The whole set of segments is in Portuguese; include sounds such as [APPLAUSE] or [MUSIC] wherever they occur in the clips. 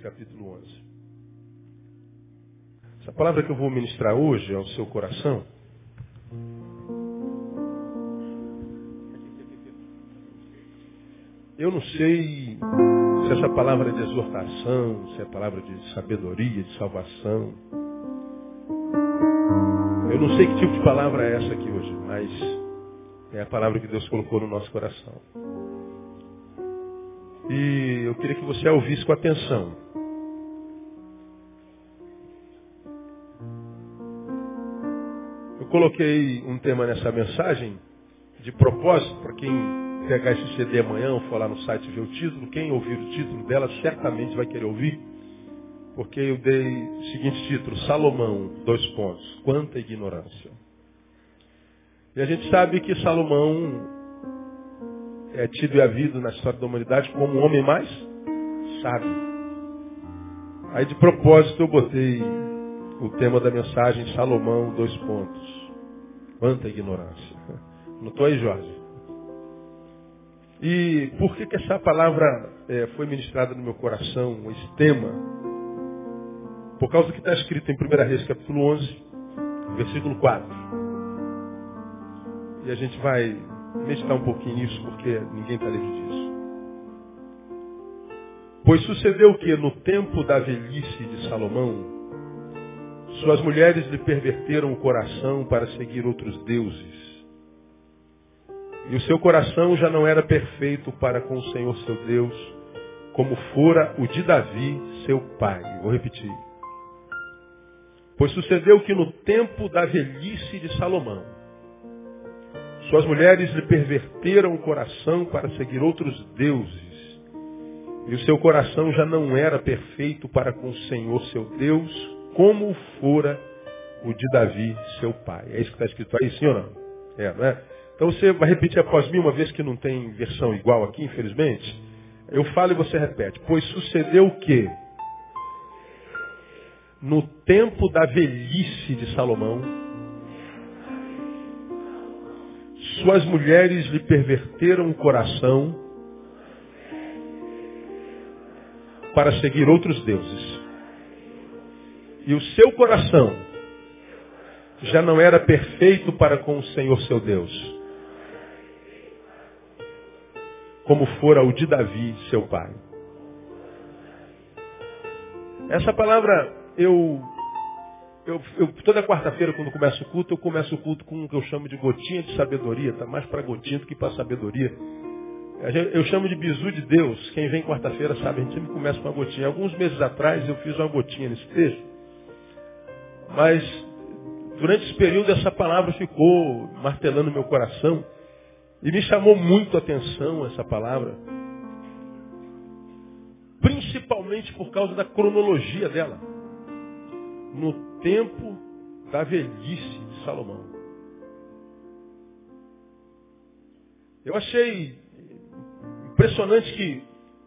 capítulo 11. Essa palavra que eu vou ministrar hoje ao seu coração Eu não sei se essa palavra é de exortação, se é palavra de sabedoria, de salvação. Eu não sei que tipo de palavra é essa aqui hoje, mas é a palavra que Deus colocou no nosso coração. E eu queria que você a ouvisse com atenção. Coloquei um tema nessa mensagem de propósito para quem pegar esse CD amanhã ou for lá no site ver o título, quem ouvir o título dela certamente vai querer ouvir, porque eu dei o seguinte título, Salomão, dois pontos, quanta ignorância. E a gente sabe que Salomão é tido e havido na história da humanidade como o homem mais sábio. Aí de propósito eu botei o tema da mensagem Salomão, dois pontos. Quanta ignorância. [LAUGHS] Não aí, Jorge? E por que, que essa palavra é, foi ministrada no meu coração, esse tema? Por causa que está escrito em 1 Reis, capítulo 11, versículo 4. E a gente vai meditar um pouquinho nisso, porque ninguém está livre disso. Pois sucedeu que no tempo da velhice de Salomão, suas mulheres lhe perverteram o coração para seguir outros deuses e o seu coração já não era perfeito para com o Senhor seu Deus, como fora o de Davi, seu pai. Vou repetir. Pois sucedeu que no tempo da velhice de Salomão, suas mulheres lhe perverteram o coração para seguir outros deuses. E o seu coração já não era perfeito para com o Senhor seu Deus, como fora o de Davi, seu pai. É isso que está escrito aí, sim ou não? É, não é? Então você vai repetir após mim, uma vez que não tem versão igual aqui, infelizmente. Eu falo e você repete. Pois sucedeu o quê? No tempo da velhice de Salomão, suas mulheres lhe perverteram o coração para seguir outros deuses. E o seu coração já não era perfeito para com o Senhor seu Deus como fora o de Davi, seu pai. Essa palavra, eu, eu, eu toda quarta-feira, quando começo o culto, eu começo o culto com o que eu chamo de gotinha de sabedoria, está mais para gotinha do que para sabedoria. Eu chamo de bizu de Deus. Quem vem quarta-feira sabe, a gente sempre começa com uma gotinha. Alguns meses atrás eu fiz uma gotinha nesse texto. Mas durante esse período essa palavra ficou martelando meu coração. E me chamou muito a atenção essa palavra. Principalmente por causa da cronologia dela. No tempo da velhice de Salomão. Eu achei impressionante que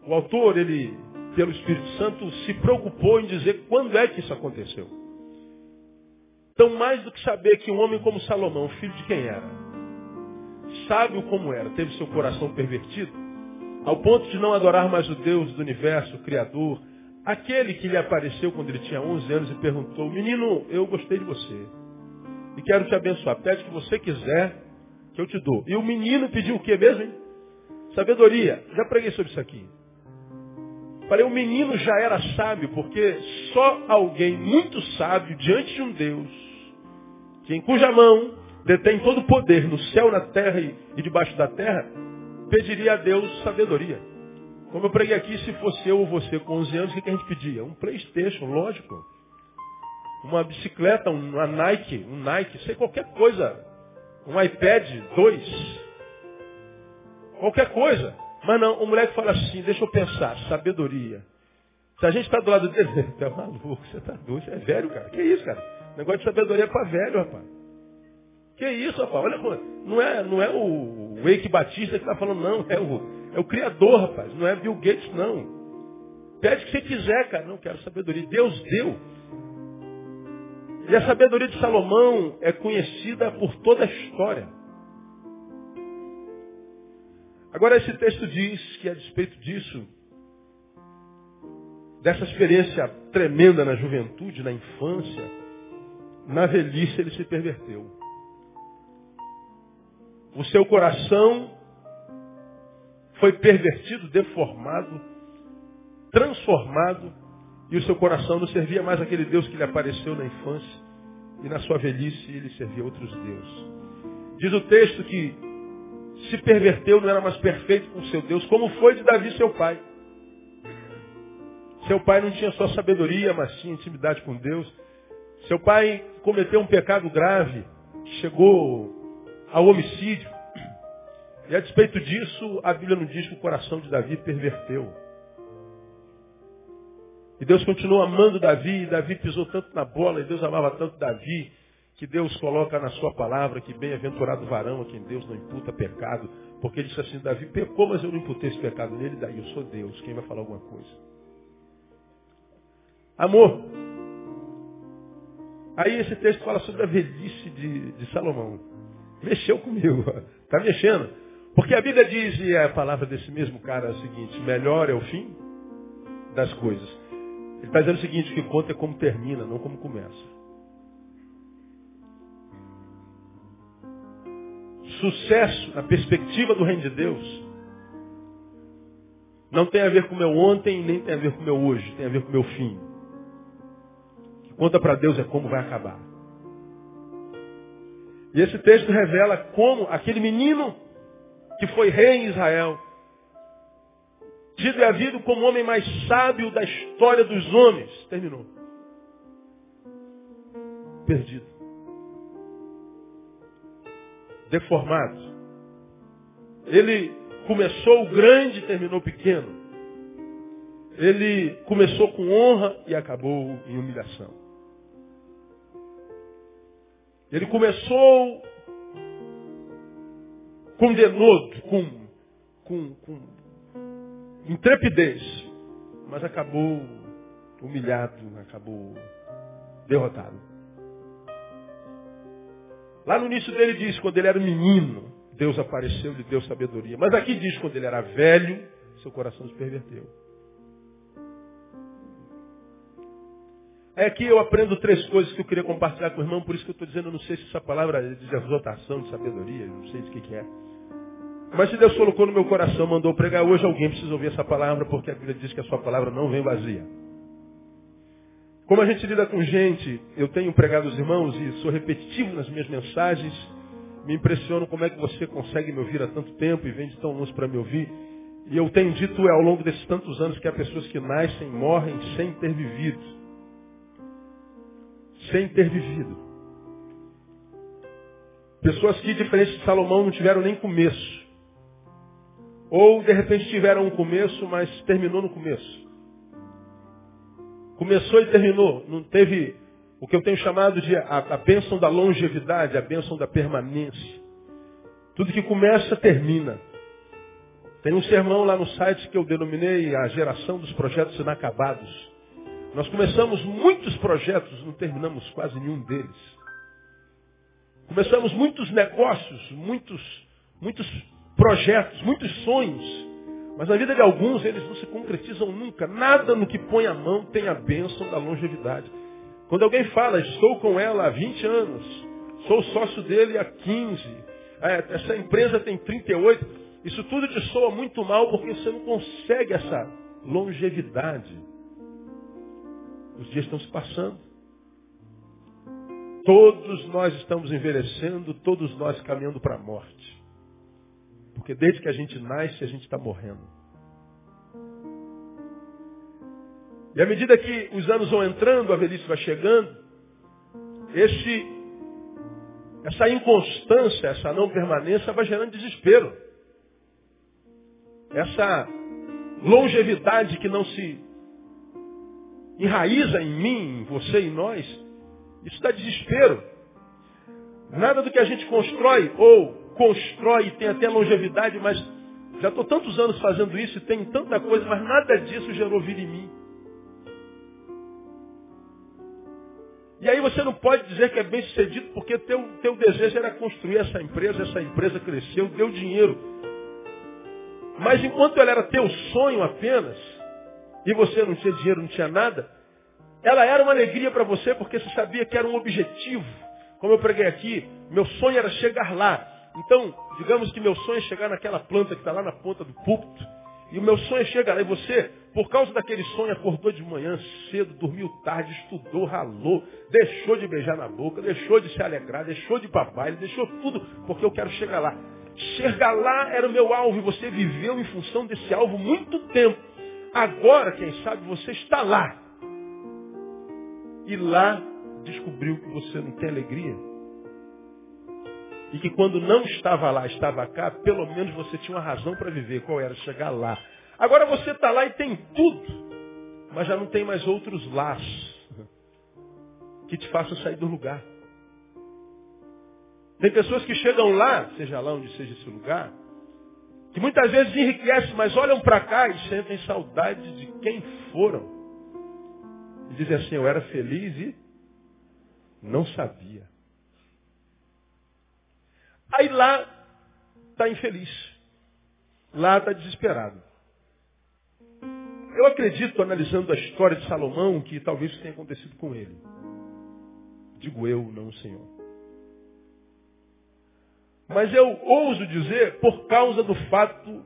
o autor, ele, pelo Espírito Santo, se preocupou em dizer quando é que isso aconteceu. Então, mais do que saber que um homem como Salomão, filho de quem era? sábio como era, teve seu coração pervertido, ao ponto de não adorar mais o Deus do universo, o Criador, aquele que lhe apareceu quando ele tinha 11 anos e perguntou, menino, eu gostei de você e quero te abençoar, pede o que você quiser que eu te dou. E o menino pediu o que mesmo? Hein? Sabedoria. Já preguei sobre isso aqui. Falei, o menino já era sábio, porque só alguém muito sábio diante de um Deus, que em cuja mão detém todo o poder no céu, na terra e debaixo da terra, pediria a Deus sabedoria. Como eu preguei aqui, se fosse eu ou você com 11 anos, o que a gente pedia? Um Playstation, lógico. Uma bicicleta, uma Nike, um Nike, sei qualquer coisa. Um iPad 2. Qualquer coisa. Mas não, o moleque fala assim, deixa eu pensar, sabedoria. Se a gente está do lado [LAUGHS] dele, tá maluco, você tá doido, você é velho, cara. Que isso, cara? Negócio de sabedoria é para velho, rapaz. Que isso, rapaz? Olha, não é, não é o Wake Batista que está falando, não. É o, É o Criador, rapaz. Não é Bill Gates, não. Pede o que você quiser, cara. Não quero sabedoria. Deus deu. E a sabedoria de Salomão é conhecida por toda a história. Agora, esse texto diz que, a despeito disso, dessa experiência tremenda na juventude, na infância, na velhice ele se perverteu. O seu coração foi pervertido, deformado, transformado, e o seu coração não servia mais aquele Deus que lhe apareceu na infância, e na sua velhice ele servia outros deuses. Diz o texto que se perverteu, não era mais perfeito com seu Deus, como foi de Davi, seu pai. Seu pai não tinha só sabedoria, mas tinha intimidade com Deus. Seu pai cometeu um pecado grave, chegou ao homicídio. E a despeito disso, a Bíblia não diz que o coração de Davi perverteu. E Deus continuou amando Davi, e Davi pisou tanto na bola, e Deus amava tanto Davi, que Deus coloca na sua palavra que bem-aventurado varão a quem Deus não imputa pecado, porque ele disse assim, Davi pecou, mas eu não imputei esse pecado nele, daí eu sou Deus, quem vai falar alguma coisa? Amor. Aí esse texto fala sobre a velhice de, de Salomão. Mexeu comigo, está [LAUGHS] mexendo. Porque a Bíblia diz, e a palavra desse mesmo cara é o seguinte, melhor é o fim das coisas. Ele está dizendo o seguinte, o que conta é como termina, não como começa. Sucesso na perspectiva do reino de Deus não tem a ver com o meu ontem, nem tem a ver com o meu hoje, tem a ver com o meu fim. Conta para Deus é como vai acabar. E esse texto revela como aquele menino que foi rei em Israel, tido e havido como o homem mais sábio da história dos homens, terminou. Perdido. Deformado. Ele começou grande e terminou pequeno. Ele começou com honra e acabou em humilhação. Ele começou com denodo, com, com, com intrepidez, mas acabou humilhado, acabou derrotado. Lá no início dele diz, quando ele era menino, Deus apareceu, lhe deu sabedoria. Mas aqui diz, quando ele era velho, seu coração se perverteu. É aqui eu aprendo três coisas que eu queria compartilhar com o irmão, por isso que eu estou dizendo, eu não sei se essa palavra é de exaltação, de sabedoria, não sei o que, que é. Mas se Deus colocou no meu coração, mandou pregar, hoje alguém precisa ouvir essa palavra, porque a Bíblia diz que a sua palavra não vem vazia. Como a gente lida com gente, eu tenho pregado os irmãos e sou repetitivo nas minhas mensagens, me impressiono como é que você consegue me ouvir há tanto tempo e vem de tão longe para me ouvir. E eu tenho dito ao longo desses tantos anos que há pessoas que nascem, morrem sem ter vivido. Sem ter vivido. Pessoas que, diferente de Salomão, não tiveram nem começo. Ou, de repente, tiveram um começo, mas terminou no começo. Começou e terminou. Não teve o que eu tenho chamado de a, a bênção da longevidade, a bênção da permanência. Tudo que começa, termina. Tem um sermão lá no site que eu denominei a geração dos projetos inacabados. Nós começamos muitos projetos, não terminamos quase nenhum deles. Começamos muitos negócios, muitos, muitos projetos, muitos sonhos. Mas na vida de alguns eles não se concretizam nunca. Nada no que põe a mão tem a bênção da longevidade. Quando alguém fala, estou com ela há 20 anos, sou sócio dele há 15, é, essa empresa tem 38, isso tudo te soa muito mal porque você não consegue essa longevidade. Os dias estão se passando. Todos nós estamos envelhecendo, todos nós caminhando para a morte. Porque desde que a gente nasce, a gente está morrendo. E à medida que os anos vão entrando, a velhice vai chegando, esse, essa inconstância, essa não permanência vai gerando desespero. Essa longevidade que não se enraiza em mim, em você e nós, isso dá desespero. Nada do que a gente constrói ou constrói tem até longevidade, mas Já estou tantos anos fazendo isso e tenho tanta coisa, mas nada disso gerou vida em mim. E aí você não pode dizer que é bem sucedido porque teu, teu desejo era construir essa empresa, essa empresa cresceu, deu dinheiro. Mas enquanto ela era teu sonho apenas, e você não tinha dinheiro, não tinha nada, ela era uma alegria para você porque você sabia que era um objetivo. Como eu preguei aqui, meu sonho era chegar lá. Então, digamos que meu sonho é chegar naquela planta que está lá na ponta do púlpito. E o meu sonho é chegar lá. E você, por causa daquele sonho, acordou de manhã cedo, dormiu tarde, estudou, ralou, deixou de beijar na boca, deixou de se alegrar, deixou de baile, deixou tudo, porque eu quero chegar lá. Chegar lá era o meu alvo e você viveu em função desse alvo muito tempo. Agora, quem sabe, você está lá. E lá descobriu que você não tem alegria e que quando não estava lá, estava cá, pelo menos você tinha uma razão para viver. Qual era? Chegar lá. Agora você está lá e tem tudo, mas já não tem mais outros laços que te façam sair do lugar. Tem pessoas que chegam lá, seja lá onde seja esse lugar, que muitas vezes enriquecem, mas olham para cá e sentem saudade de quem foram. E dizem assim, eu era feliz e não sabia. Aí lá está infeliz. Lá está desesperado. Eu acredito, analisando a história de Salomão, que talvez isso tenha acontecido com ele. Digo eu, não o Senhor. Mas eu ouso dizer por causa do fato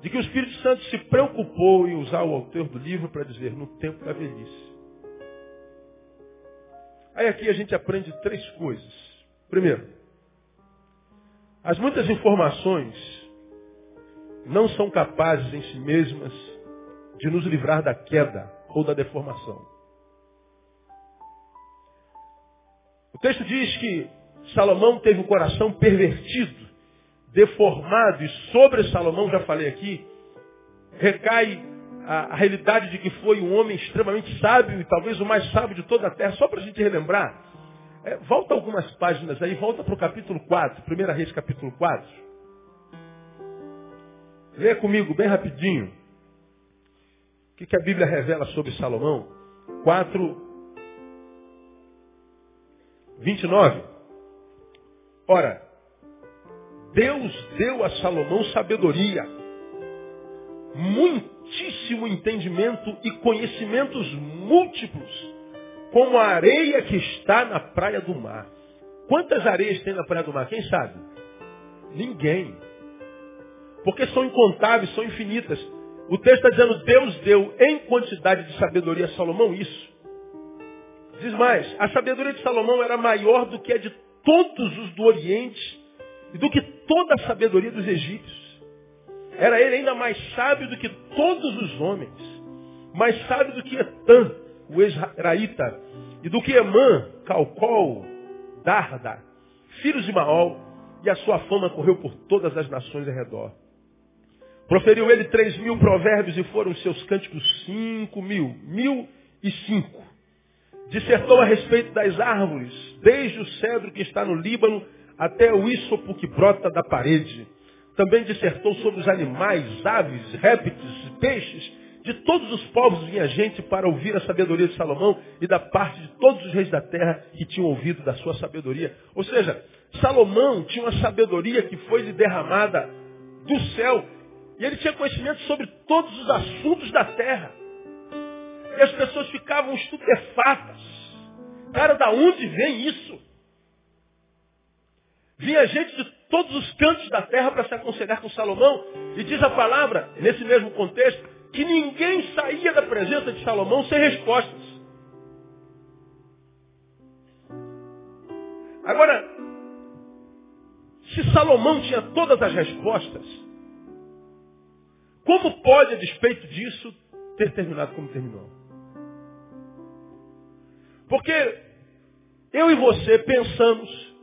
de que o Espírito Santo se preocupou em usar o autor do livro para dizer no tempo da velhice. Aí aqui a gente aprende três coisas. Primeiro, as muitas informações não são capazes em si mesmas de nos livrar da queda ou da deformação. O texto diz que Salomão teve o coração pervertido, deformado, e sobre Salomão, já falei aqui, recai a, a realidade de que foi um homem extremamente sábio e talvez o mais sábio de toda a terra. Só para a gente relembrar, é, volta algumas páginas aí, volta para o capítulo 4, 1 Reis capítulo 4. Leia comigo bem rapidinho. O que, que a Bíblia revela sobre Salomão? 4, 29. Ora, Deus deu a Salomão sabedoria, muitíssimo entendimento e conhecimentos múltiplos como a areia que está na praia do mar. Quantas areias tem na praia do mar? Quem sabe? Ninguém. Porque são incontáveis, são infinitas. O texto está dizendo, Deus deu em quantidade de sabedoria a Salomão isso. Diz mais, a sabedoria de Salomão era maior do que a de todos os do Oriente e do que toda a sabedoria dos egípcios. Era ele ainda mais sábio do que todos os homens, mais sábio do que Etan, o Esraíta, e do que Emã, Calcol, Darda, filhos de Maol, e a sua fama correu por todas as nações ao redor. Proferiu ele três mil provérbios e foram seus cânticos cinco mil, mil e cinco. Dissertou a respeito das árvores, desde o cedro que está no Líbano até o ísopo que brota da parede. Também dissertou sobre os animais, aves, répteis, peixes, de todos os povos vinha gente para ouvir a sabedoria de Salomão e da parte de todos os reis da terra que tinham ouvido da sua sabedoria. Ou seja, Salomão tinha uma sabedoria que foi lhe derramada do céu e ele tinha conhecimento sobre todos os assuntos da terra. E as pessoas ficavam estupefatas. Cara, da onde vem isso? Vinha gente de todos os cantos da terra para se aconselhar com Salomão. E diz a palavra, nesse mesmo contexto, que ninguém saía da presença de Salomão sem respostas. Agora, se Salomão tinha todas as respostas, como pode, a despeito disso, ter terminado como terminou? Porque eu e você pensamos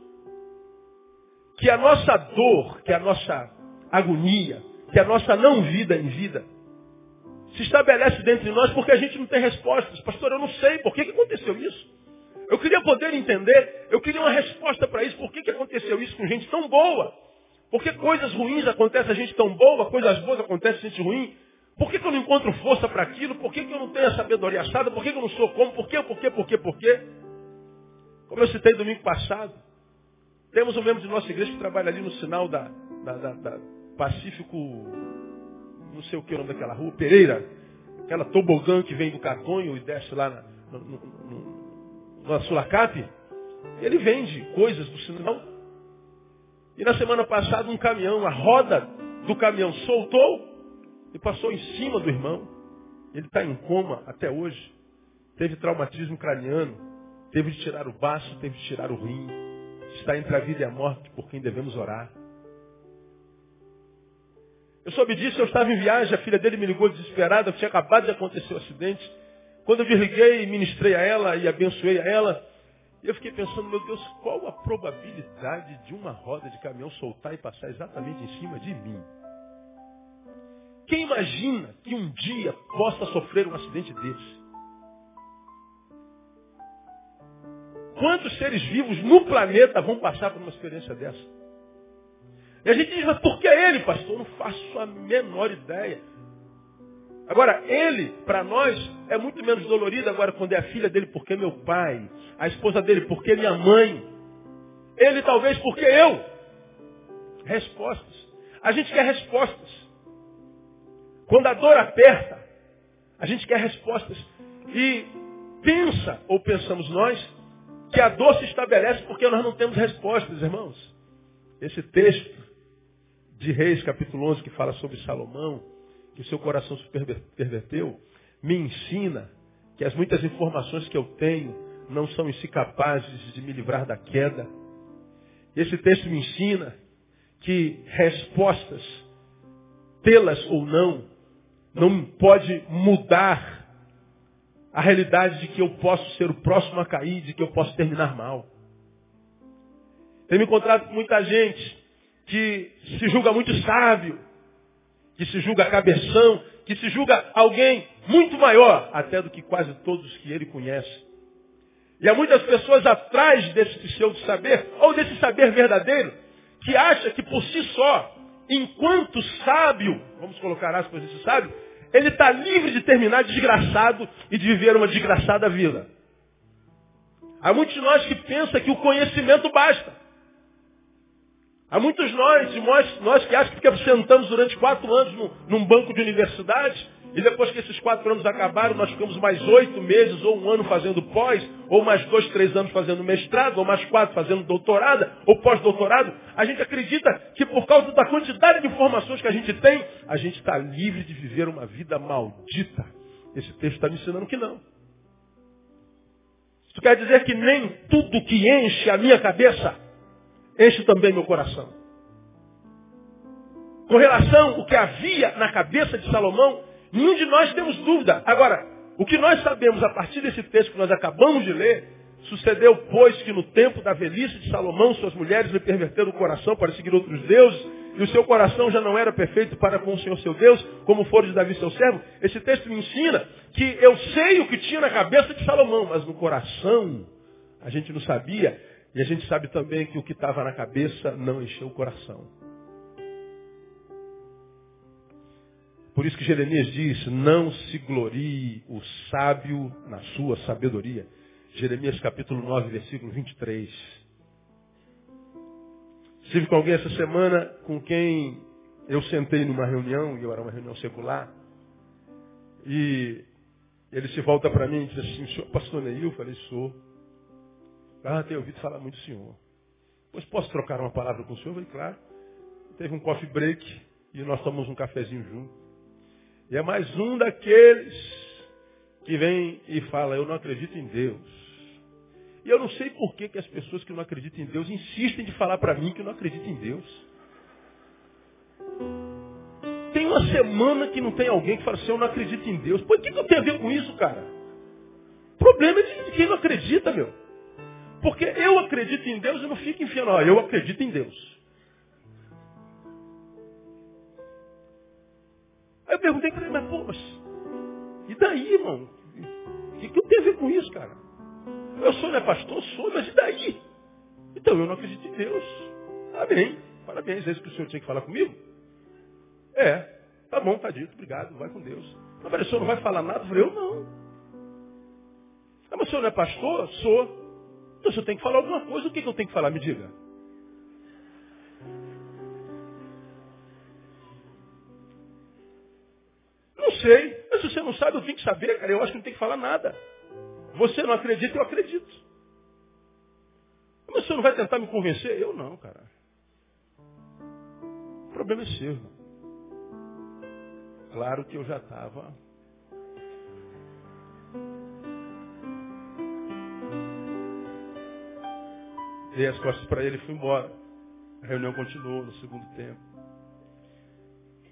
que a nossa dor, que a nossa agonia, que a nossa não vida em vida, se estabelece dentro de nós porque a gente não tem respostas. Pastor, eu não sei por que, que aconteceu isso. Eu queria poder entender, eu queria uma resposta para isso. Por que, que aconteceu isso com gente tão boa? Por que coisas ruins acontecem a gente tão boa, coisas boas acontecem a gente ruim? Por que, que eu não encontro força para aquilo? Por que, que eu não tenho a sabedoria assada? Por que, que eu não sou como? Por quê? Por quê? Por quê? Por quê? Como eu citei domingo passado, temos um membro de nossa igreja que trabalha ali no sinal da, da, da, da Pacífico, não sei o que é o nome daquela rua, Pereira, aquela tobogã que vem do Catonho e desce lá na, no, no, na Sulacap. Ele vende coisas do sinal. E na semana passada um caminhão, a roda do caminhão soltou e passou em cima do irmão. Ele está em coma até hoje. Teve traumatismo craniano. Teve de tirar o baço, teve de tirar o rim. Está entre a vida e a morte por quem devemos orar. Eu soube disso, eu estava em viagem, a filha dele me ligou desesperada, tinha acabado de acontecer o um acidente. Quando eu desliguei, ministrei a ela e abençoei a ela, eu fiquei pensando, meu Deus, qual a probabilidade de uma roda de caminhão soltar e passar exatamente em cima de mim? Quem imagina que um dia possa sofrer um acidente desse? Quantos seres vivos no planeta vão passar por uma experiência dessa? E a gente diz, mas por que ele, pastor? Eu não faço a menor ideia. Agora, ele, para nós, é muito menos dolorido agora quando é a filha dele, porque é meu pai. A esposa dele, porque é minha mãe. Ele talvez porque eu. Respostas. A gente quer respostas. Quando a dor aperta, a gente quer respostas. E pensa, ou pensamos nós, que a dor se estabelece porque nós não temos respostas, irmãos. Esse texto de Reis, capítulo 11, que fala sobre Salomão, que o seu coração se perverteu, me ensina que as muitas informações que eu tenho não são em si capazes de me livrar da queda. Esse texto me ensina que respostas, tê-las ou não, não pode mudar a realidade de que eu posso ser o próximo a cair, de que eu posso terminar mal. Tenho me encontrado com muita gente que se julga muito sábio, que se julga cabeção, que se julga alguém muito maior até do que quase todos que ele conhece. E há muitas pessoas atrás desse seu saber, ou desse saber verdadeiro, que acha que por si só, enquanto sábio, vamos colocar aspas nesse sábio, ele está livre de terminar desgraçado e de viver uma desgraçada vida. Há muitos de nós que pensam que o conhecimento basta. Há muitos nós, nós, nós que acham que sentamos durante quatro anos no, num banco de universidade, e depois que esses quatro anos acabaram, nós ficamos mais oito meses ou um ano fazendo pós, ou mais dois, três anos fazendo mestrado, ou mais quatro fazendo doutorado, ou pós-doutorado. A gente acredita que por causa da quantidade de informações que a gente tem, a gente está livre de viver uma vida maldita. Esse texto está me ensinando que não. Isso quer dizer que nem tudo que enche a minha cabeça enche também meu coração. Com relação ao que havia na cabeça de Salomão, nenhum de nós temos dúvida. Agora, o que nós sabemos a partir desse texto que nós acabamos de ler, sucedeu, pois, que no tempo da velhice de Salomão, suas mulheres lhe perverteram o coração para seguir outros deuses, e o seu coração já não era perfeito para com o Senhor seu Deus, como for de Davi seu servo. Esse texto me ensina que eu sei o que tinha na cabeça de Salomão, mas no coração a gente não sabia. E a gente sabe também que o que estava na cabeça não encheu o coração. Por isso que Jeremias diz, não se glorie o sábio na sua sabedoria. Jeremias capítulo 9, versículo 23. Estive com alguém essa semana com quem eu sentei numa reunião, e eu era uma reunião secular, e ele se volta para mim e diz assim, senhor pastor Neil? Eu falei, sou. Ah, tenho ouvido falar muito do senhor. Pois posso trocar uma palavra com o senhor? Eu falei, claro. Teve um coffee break e nós tomamos um cafezinho junto. E é mais um daqueles que vem e fala, eu não acredito em Deus. E eu não sei por que, que as pessoas que não acreditam em Deus insistem de falar para mim que não acreditam em Deus. Tem uma semana que não tem alguém que fala assim, eu não acredito em Deus. Por que, que eu tenho a ver com isso, cara? O problema é de quem não acredita, meu. Porque eu acredito em Deus e não fico enfiando, ó, eu acredito em Deus. Eu perguntei para ele, mas pô, mas e daí, irmão? O que, que eu tenho a ver com isso, cara? Eu sou, né, pastor? Sou, mas e daí? Então eu não acredito em Deus. Tá bem, Parabéns, é isso que o senhor tinha que falar comigo? É, tá bom, tá dito, obrigado, vai com Deus. Mas o senhor não vai falar nada? Eu falei, eu não. Ah, mas o senhor não é pastor? Sou. Então o senhor tem que falar alguma coisa, o que, que eu tenho que falar? Me diga. Sei. Mas se você não sabe, eu tenho que saber, cara. Eu acho que não tem que falar nada. Você não acredita, eu acredito. Mas você não vai tentar me convencer? Eu não, cara. O problema é seu. Claro que eu já estava. Dei as costas para ele e fui embora. A reunião continuou no segundo tempo.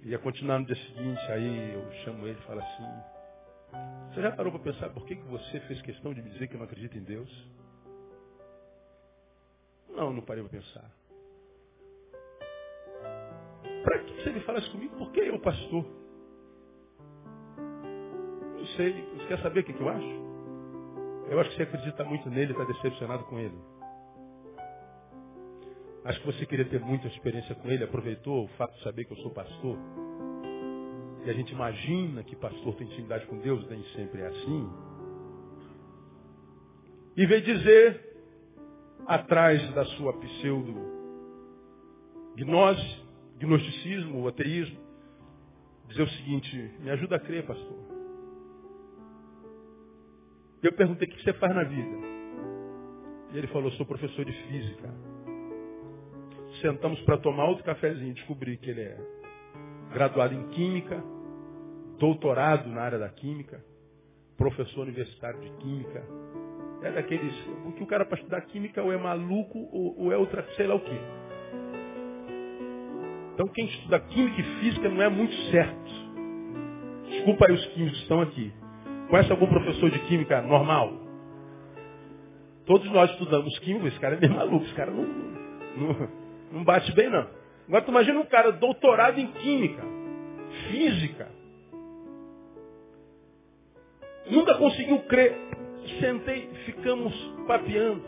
Ia continuar no dia seguinte, aí eu chamo ele e falo assim, você já parou para pensar por que, que você fez questão de me dizer que não acredita em Deus? Não, não parei para pensar. Para que você me fala isso comigo? Por que eu, pastor? Não sei. Você quer saber o que, que eu acho? Eu acho que você acredita muito nele e está decepcionado com ele. Acho que você queria ter muita experiência com ele, aproveitou o fato de saber que eu sou pastor. E a gente imagina que pastor tem intimidade com Deus, nem sempre é assim. E veio dizer, atrás da sua pseudo gnose, gnosticismo, ateísmo, dizer o seguinte, me ajuda a crer, pastor. Eu perguntei, o que você faz na vida? E ele falou, sou professor de física sentamos para tomar outro cafezinho, descobri que ele é graduado em Química, doutorado na área da Química, professor universitário de Química. É daqueles. Porque o cara para estudar Química ou é maluco ou, ou é outra, sei lá o quê. Então quem estuda Química e Física não é muito certo. Desculpa aí os químicos que estão aqui. Conhece algum professor de Química normal? Todos nós estudamos Química, esse cara é meio maluco, esse cara não, não, não bate bem, não. Agora tu imagina um cara doutorado em química, física. Nunca conseguiu crer. Sentei, ficamos papeando.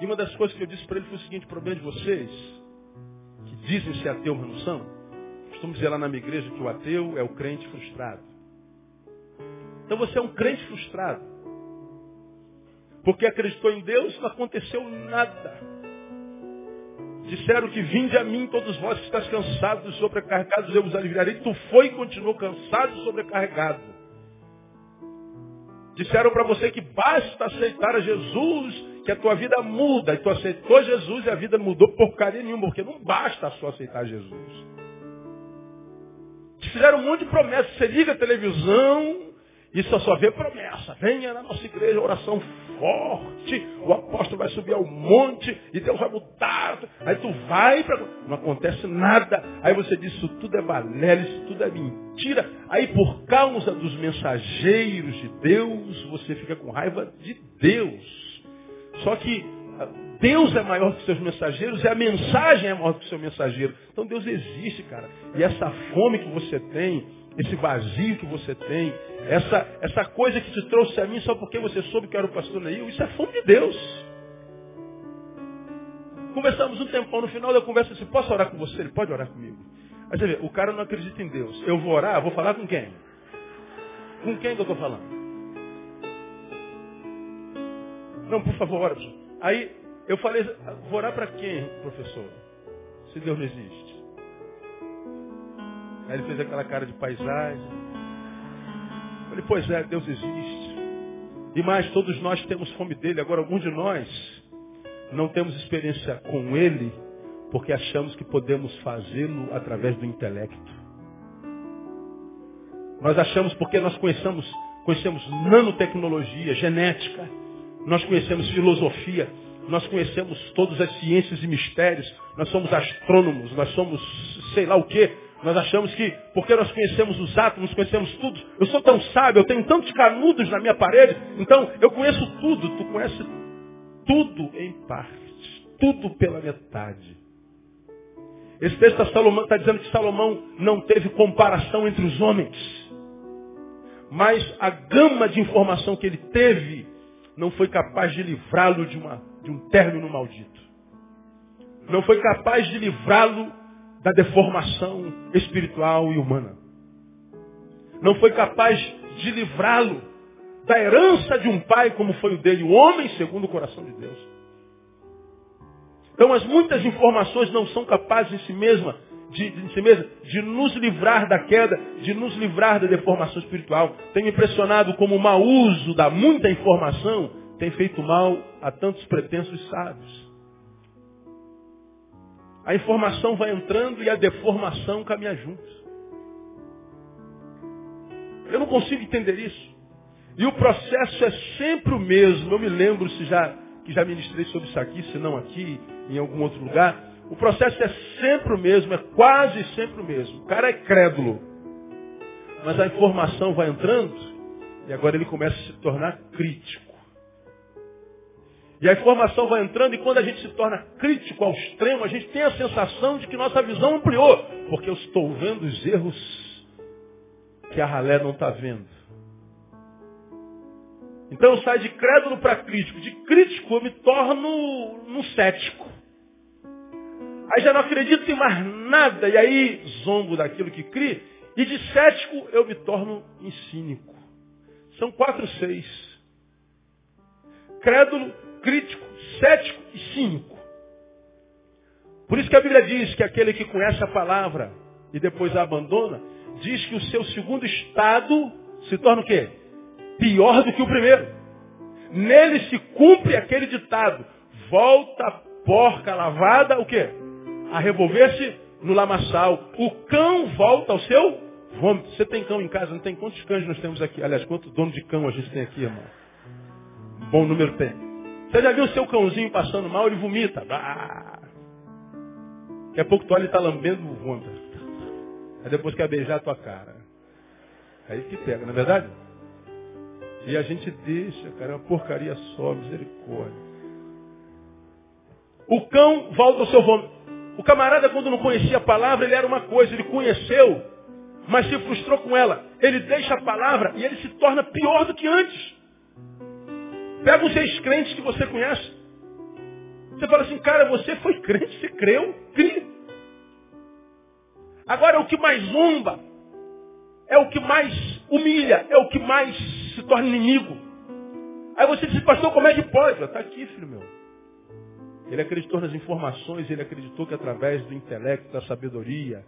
E uma das coisas que eu disse para ele foi o seguinte, o problema de vocês, que dizem ser ateu, mas não são, costumo dizer lá na minha igreja que o ateu é o crente frustrado. Então você é um crente frustrado. Porque acreditou em Deus, não aconteceu nada. Disseram que vinde a mim todos vós que estáis cansados e sobrecarregados, eu vos aliviarei. Tu foi e continuou cansado e sobrecarregado. Disseram para você que basta aceitar a Jesus, que a tua vida muda. E tu aceitou Jesus e a vida mudou porcaria nenhuma, porque não basta só aceitar Jesus. Te fizeram um monte de promessas. Você liga a televisão, isso só, só vê promessa. Venha na nossa igreja, oração forte. O apóstolo vai subir ao monte e Deus vai mudar. Aí tu vai para. Não acontece nada. Aí você diz: Isso tudo é balela, isso tudo é mentira. Aí por causa dos mensageiros de Deus, você fica com raiva de Deus. Só que ah, Deus é maior que seus mensageiros e a mensagem é maior que seu mensageiro. Então Deus existe, cara. E essa fome que você tem, esse vazio que você tem, essa, essa coisa que te trouxe a mim só porque você soube que era o pastor Neil, isso é fome de Deus. Conversamos um tempão, no final da conversa, disse, posso orar com você? Ele pode orar comigo. Aí você vê, o cara não acredita em Deus. Eu vou orar, vou falar com quem? Com quem que eu estou falando? Não, por favor, ora. Aí eu falei, vou orar para quem, professor? Se Deus não existe. Aí ele fez aquela cara de paisagem. Falei, pois é, Deus existe. E mais, todos nós temos fome dele. Agora, alguns de nós não temos experiência com ele porque achamos que podemos fazê-lo através do intelecto. Nós achamos porque nós conhecemos, conhecemos nanotecnologia, genética, nós conhecemos filosofia, nós conhecemos todas as ciências e mistérios, nós somos astrônomos, nós somos sei lá o que, nós achamos que, porque nós conhecemos os átomos, conhecemos tudo, eu sou tão sábio, eu tenho tantos canudos na minha parede, então eu conheço tudo, tu conhece tudo em parte, tudo pela metade. Esse texto está dizendo que Salomão não teve comparação entre os homens, mas a gama de informação que ele teve não foi capaz de livrá-lo de, de um término maldito. não foi capaz de livrá-lo da deformação espiritual e humana. Não foi capaz de livrá-lo da herança de um pai como foi o dele, o homem segundo o coração de Deus. Então as muitas informações não são capazes em si mesma de, de, si mesma, de nos livrar da queda, de nos livrar da deformação espiritual. Tem me impressionado como o mau uso da muita informação tem feito mal a tantos pretensos sábios. A informação vai entrando e a deformação caminha juntos. Eu não consigo entender isso. E o processo é sempre o mesmo. Eu me lembro se já, que já ministrei sobre isso aqui, se não aqui, em algum outro lugar. O processo é sempre o mesmo, é quase sempre o mesmo. O cara é crédulo. Mas a informação vai entrando e agora ele começa a se tornar crítico. E a informação vai entrando e quando a gente se torna crítico ao extremo, a gente tem a sensação de que nossa visão ampliou. Porque eu estou vendo os erros que a ralé não está vendo. Então eu saio de crédulo para crítico. De crítico eu me torno um cético. Aí já não acredito em mais nada. E aí zombo daquilo que crie. E de cético eu me torno em cínico. São quatro seis. Crédulo, crítico, cético e cínico. Por isso que a Bíblia diz que aquele que conhece a palavra e depois a abandona, diz que o seu segundo estado se torna o quê? Pior do que o primeiro. Nele se cumpre aquele ditado. Volta porca lavada, o quê? A revolver-se no lamaçal. O cão volta ao seu vômito. Você tem cão em casa? Não tem? Quantos cães nós temos aqui? Aliás, quantos dono de cão a gente tem aqui, irmão? Bom número tem. Você já viu o seu cãozinho passando mal? Ele vomita. Ah. Daqui a pouco tu olha e está lambendo o vômito. Aí depois quer beijar a tua cara. Aí que pega, não é verdade? E a gente deixa, cara, é uma porcaria só, misericórdia. O cão volta ao seu vômito. O camarada, quando não conhecia a palavra, ele era uma coisa, ele conheceu, mas se frustrou com ela. Ele deixa a palavra e ele se torna pior do que antes. Pega os ex-crentes que você conhece. Você fala assim, cara, você foi crente, você creu, cria. Agora, o que mais zomba, é o que mais humilha, é o que mais se torna inimigo. Aí você diz, pastor, como é que pode? Está aqui, filho meu. Ele acreditou nas informações, ele acreditou que através do intelecto, da sabedoria,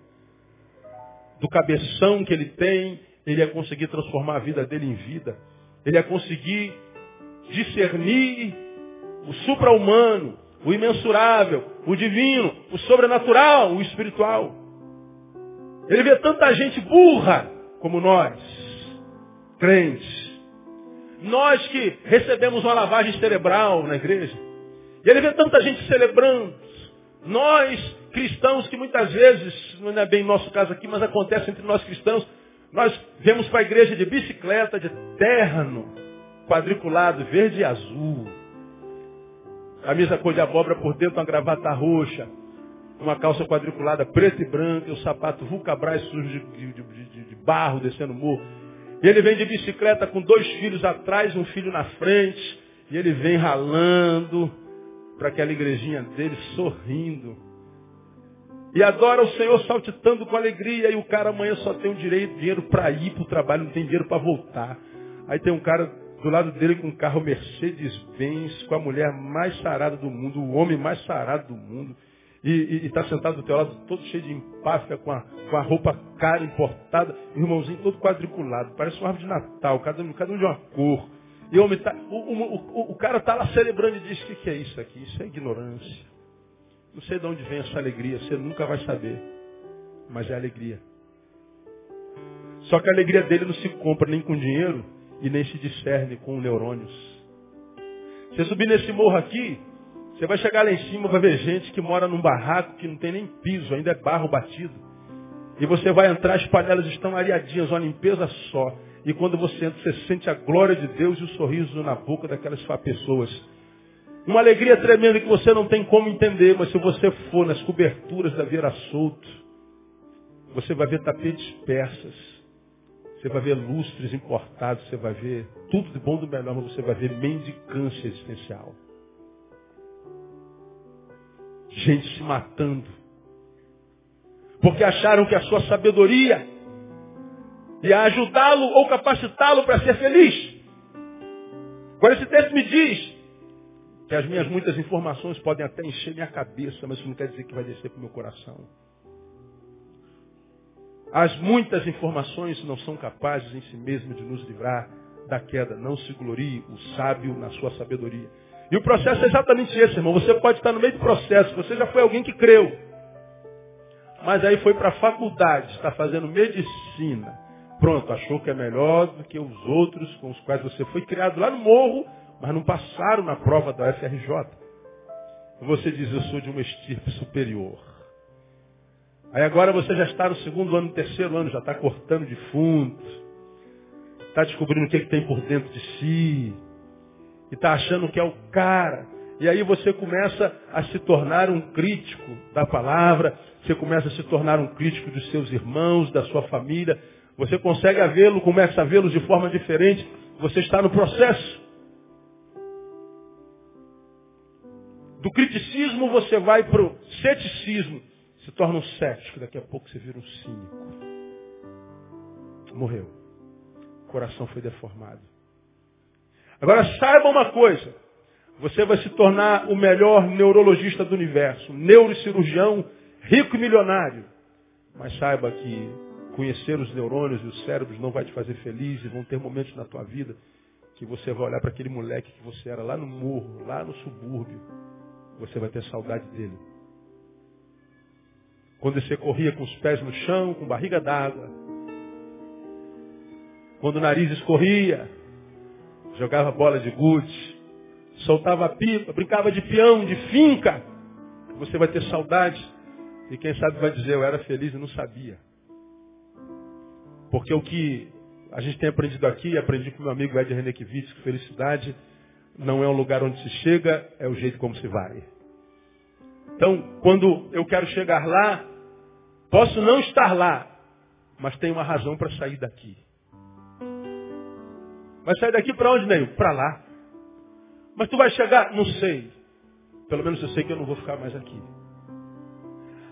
do cabeção que ele tem, ele ia conseguir transformar a vida dele em vida. Ele ia conseguir discernir o supra-humano, o imensurável, o divino, o sobrenatural, o espiritual. Ele vê tanta gente burra como nós, crentes. Nós que recebemos uma lavagem cerebral na igreja. E ele vê tanta gente celebrando. Nós, cristãos, que muitas vezes, não é bem nosso caso aqui, mas acontece entre nós cristãos, nós vemos para a igreja de bicicleta, de terno, quadriculado, verde e azul. Camisa cor de abóbora por dentro, uma gravata roxa. Uma calça quadriculada preta e branca, e o sapato vulcabras sujo de, de, de, de barro descendo o morro. E ele vem de bicicleta com dois filhos atrás, um filho na frente. E ele vem ralando para aquela igrejinha dele, sorrindo. E adora o Senhor saltitando com alegria. E o cara amanhã só tem o direito, dinheiro para ir para o trabalho, não tem dinheiro para voltar. Aí tem um cara do lado dele com um carro Mercedes-Benz, com a mulher mais sarada do mundo, o homem mais sarado do mundo. E está sentado do teu lado todo cheio de empáfia, com a, com a roupa cara importada, e o irmãozinho todo quadriculado. Parece uma árvore de Natal, cada um, cada um de uma cor. E o, homem tá, o, o, o cara está lá celebrando e diz, o que, que é isso aqui? Isso é ignorância. Não sei de onde vem essa alegria, você nunca vai saber. Mas é alegria. Só que a alegria dele não se compra nem com dinheiro, e nem se discerne com neurônios. Você subir nesse morro aqui, você vai chegar lá em cima, vai ver gente que mora num barraco que não tem nem piso, ainda é barro batido. E você vai entrar, as panelas estão areadinhas, uma limpeza só. E quando você entra, você sente a glória de Deus e o sorriso na boca daquelas pessoas. Uma alegria tremenda que você não tem como entender, mas se você for nas coberturas da Vieira Solto, você vai ver tapetes persas, você vai ver lustres importados, você vai ver tudo de bom do melhor, mas você vai ver mendicância existencial. Gente se matando. Porque acharam que a sua sabedoria ia ajudá-lo ou capacitá-lo para ser feliz. Agora esse texto me diz que as minhas muitas informações podem até encher minha cabeça, mas isso não quer dizer que vai descer para o meu coração. As muitas informações não são capazes em si mesmo de nos livrar da queda. Não se glorie o sábio na sua sabedoria. E o processo é exatamente esse, irmão. Você pode estar no meio do processo. Você já foi alguém que creu. Mas aí foi para a faculdade, está fazendo medicina. Pronto, achou que é melhor do que os outros com os quais você foi criado lá no morro, mas não passaram na prova da FRJ. Você diz, eu sou de uma estirpe superior. Aí agora você já está no segundo ano, no terceiro ano, já está cortando de fundo. Está descobrindo o que, é que tem por dentro de si. E está achando que é o cara. E aí você começa a se tornar um crítico da palavra. Você começa a se tornar um crítico dos seus irmãos, da sua família. Você consegue vê-lo, começa a vê-los de forma diferente. Você está no processo. Do criticismo você vai para o ceticismo. Se torna um cético, daqui a pouco você vira um cínico. Morreu. O coração foi deformado. Agora saiba uma coisa. Você vai se tornar o melhor neurologista do universo. Neurocirurgião rico e milionário. Mas saiba que conhecer os neurônios e os cérebros não vai te fazer feliz e vão ter momentos na tua vida que você vai olhar para aquele moleque que você era lá no morro, lá no subúrbio. Você vai ter saudade dele. Quando você corria com os pés no chão, com barriga d'água. Quando o nariz escorria, jogava bola de gude, soltava pipa, brincava de peão, de finca. Você vai ter saudade. E quem sabe vai dizer, eu era feliz e não sabia. Porque o que a gente tem aprendido aqui, aprendi com meu amigo Ed Renekiewicz, que felicidade não é um lugar onde se chega, é o jeito como se vai. Então, quando eu quero chegar lá, posso não estar lá, mas tem uma razão para sair daqui. Vai sair daqui para onde, Neil? Para lá. Mas tu vai chegar? Não sei. Pelo menos eu sei que eu não vou ficar mais aqui.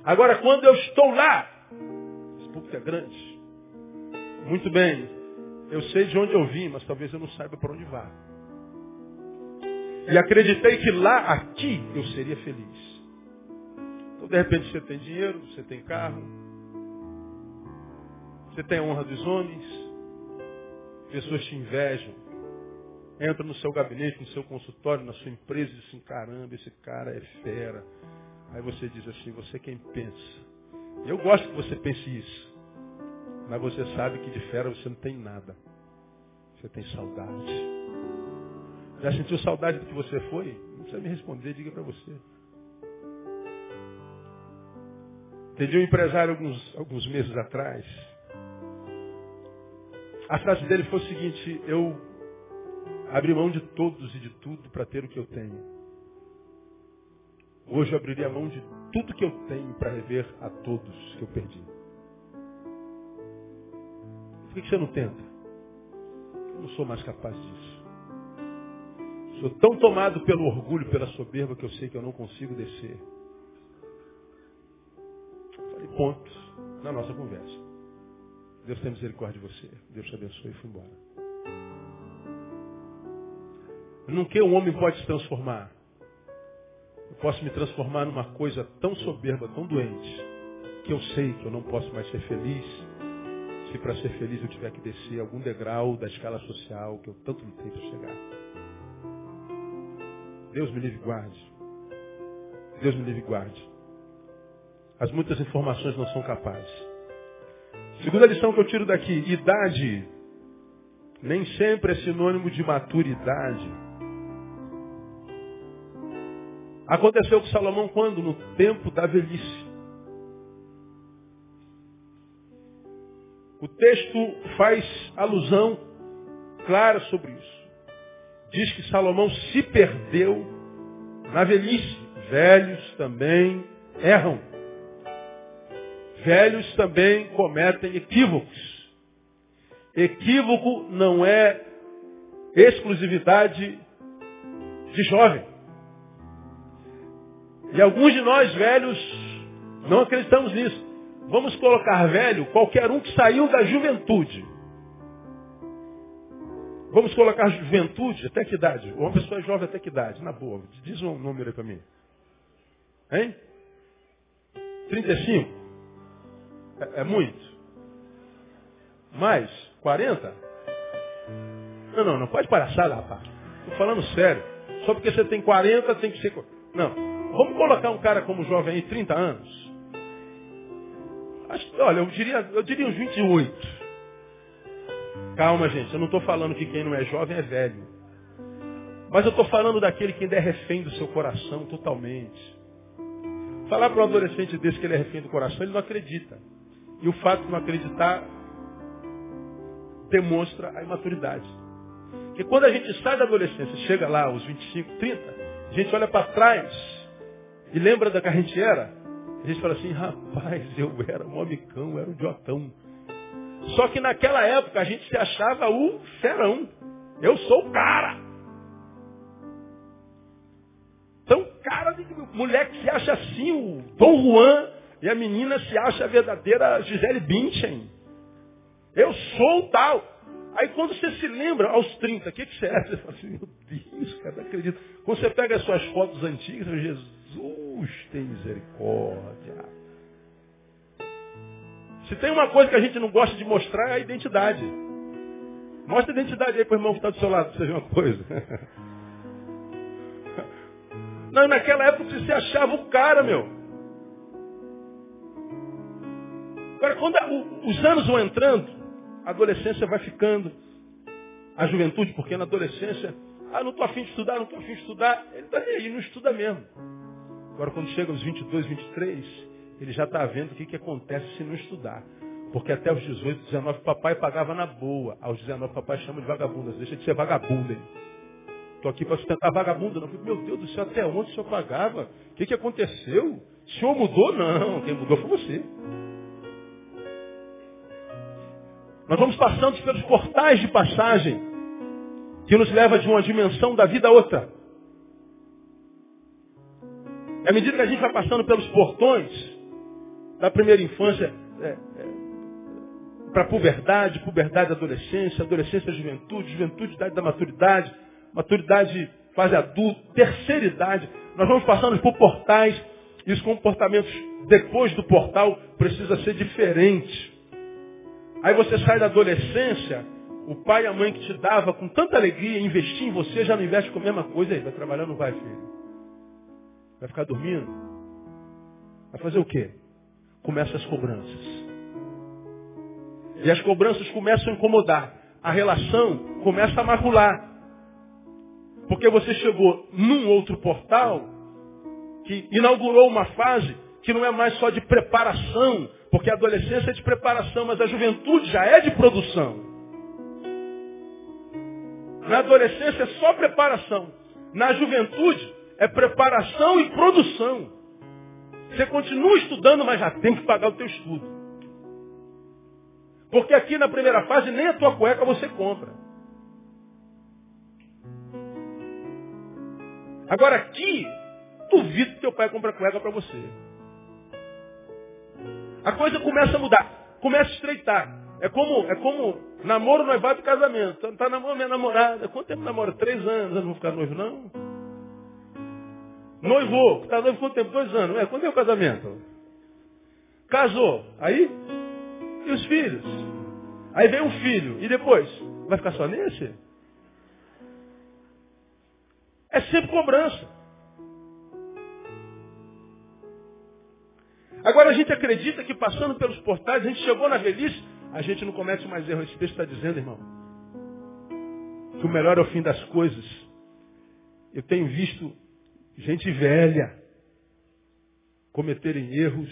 Agora, quando eu estou lá, esse público é grande. Muito bem. Eu sei de onde eu vim, mas talvez eu não saiba para onde vá. E acreditei que lá, aqui, eu seria feliz. Então, de repente, você tem dinheiro, você tem carro, você tem a honra dos homens, pessoas te invejam, entram no seu gabinete, no seu consultório, na sua empresa e dizem, caramba, esse cara é fera. Aí você diz assim, você quem pensa. Eu gosto que você pense isso. Mas você sabe que de fera você não tem nada. Você tem saudade. Já sentiu saudade do que você foi? Não precisa me responder, diga para você. Entendi um empresário alguns, alguns meses atrás. A frase dele foi o seguinte, eu abri mão de todos e de tudo para ter o que eu tenho. Hoje eu abriria mão de tudo que eu tenho para rever a todos que eu perdi. Por que você não tenta? Eu não sou mais capaz disso. Sou tão tomado pelo orgulho, pela soberba, que eu sei que eu não consigo descer. Falei, ponto, na nossa conversa. Deus tem misericórdia de você. Deus te abençoe e fui embora. No que um homem pode se transformar? Eu posso me transformar numa coisa tão soberba, tão doente, que eu sei que eu não posso mais ser feliz, se para ser feliz eu tiver que descer algum degrau da escala social que eu tanto lutei para chegar. Deus me livre e guarde. Deus me livre e guarde. As muitas informações não são capazes. Segunda lição que eu tiro daqui, idade nem sempre é sinônimo de maturidade. Aconteceu com Salomão quando? No tempo da velhice. O texto faz alusão clara sobre isso. Diz que Salomão se perdeu na velhice. Velhos também erram velhos também cometem equívocos. Equívoco não é exclusividade de jovem. E alguns de nós velhos não acreditamos nisso. Vamos colocar velho qualquer um que saiu da juventude. Vamos colocar juventude até que idade? Uma pessoa jovem até que idade? Na boa, diz um número aí para mim. Hein? 35? É, é muito? Mais? 40? Não, não, não pode palhaçada, rapaz. Estou falando sério. Só porque você tem 40, tem que ser. Não. Vamos colocar um cara como jovem aí, 30 anos. Acho, olha, eu diria, eu diria uns 28. Calma, gente. Eu não estou falando que quem não é jovem é velho. Mas eu estou falando daquele que ainda é refém do seu coração totalmente. Falar para um adolescente desse que ele é refém do coração, ele não acredita. E o fato de não acreditar demonstra a imaturidade. Porque quando a gente sai da adolescência, chega lá aos 25, 30, a gente olha para trás e lembra da que a gente era, a gente fala assim, rapaz, eu era um amicão, eu era um idiotão. Só que naquela época a gente se achava o ferão. Eu sou o cara. Então, cara de moleque se acha assim, o Dom Juan, e a menina se acha a verdadeira Gisele Bündchen. Eu sou tal. Aí quando você se lembra, aos 30, o que, que você é? Você fala assim, meu Deus, cara, não acredito. Quando você pega as suas fotos antigas, Jesus tem misericórdia. Se tem uma coisa que a gente não gosta de mostrar, é a identidade. Mostra a identidade aí para o irmão que está do seu lado, para você ver uma coisa. [LAUGHS] Não, naquela época você achava o cara, meu. Agora, quando os anos vão entrando, a adolescência vai ficando. A juventude, porque na adolescência, ah, não estou afim de estudar, não estou afim de estudar. Ele está aí, não estuda mesmo. Agora, quando chega aos 22, 23, ele já está vendo o que, que acontece se não estudar. Porque até os 18, 19, papai pagava na boa. Aos 19, papai chama de vagabunda. Deixa de ser vagabunda. Estou aqui para sustentar vagabunda. Não. Meu Deus do céu, até onde o senhor pagava? O que, que aconteceu? O senhor mudou? Não, quem mudou foi você. Nós vamos passando pelos portais de passagem que nos leva de uma dimensão da vida a outra. À medida que a gente vai passando pelos portões da primeira infância é, é, para a puberdade, puberdade adolescência, adolescência juventude, juventude idade da maturidade, maturidade fase adulto, terceira idade, nós vamos passando por portais e os comportamentos depois do portal precisa ser diferente. Aí você sai da adolescência, o pai e a mãe que te dava com tanta alegria investir em você já não investe com a mesma coisa aí. Vai trabalhar, não vai, filho? Vai ficar dormindo? Vai fazer o quê? Começa as cobranças. E as cobranças começam a incomodar. A relação começa a macular. Porque você chegou num outro portal que inaugurou uma fase que não é mais só de preparação, porque a adolescência é de preparação, mas a juventude já é de produção. Na adolescência é só preparação. Na juventude é preparação e produção. Você continua estudando, mas já tem que pagar o teu estudo. Porque aqui na primeira fase nem a tua cueca você compra. Agora aqui, duvido que teu pai compra cueca para você. A coisa começa a mudar, começa a estreitar. É como, é como namoro, noivado e casamento. Está namorando minha namorada. Quanto tempo namora? Três anos. Eu não vou ficar noivo, não? Noivou. Está noivo quanto tempo? Dois anos. É, quando é o casamento? Casou. Aí? E os filhos? Aí vem um filho. E depois? Vai ficar só nesse? É sempre cobrança. Agora a gente acredita que passando pelos portais, a gente chegou na velhice, a gente não comete mais erro. Esse texto está dizendo, irmão, que o melhor é o fim das coisas. Eu tenho visto gente velha cometerem erros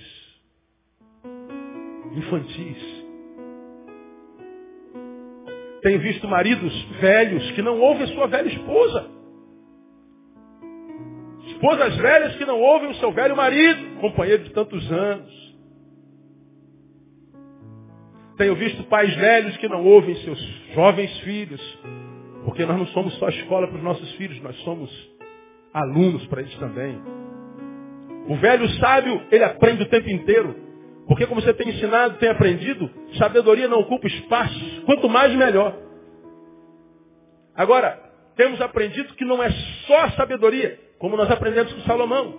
infantis. Tenho visto maridos velhos que não ouvem sua velha esposa. Esposas velhas que não ouvem o seu velho marido, companheiro de tantos anos. Tenho visto pais velhos que não ouvem seus jovens filhos, porque nós não somos só escola para os nossos filhos, nós somos alunos para eles também. O velho sábio, ele aprende o tempo inteiro. Porque como você tem ensinado, tem aprendido, sabedoria não ocupa espaço. Quanto mais, melhor. Agora, temos aprendido que não é só sabedoria, como nós aprendemos com Salomão.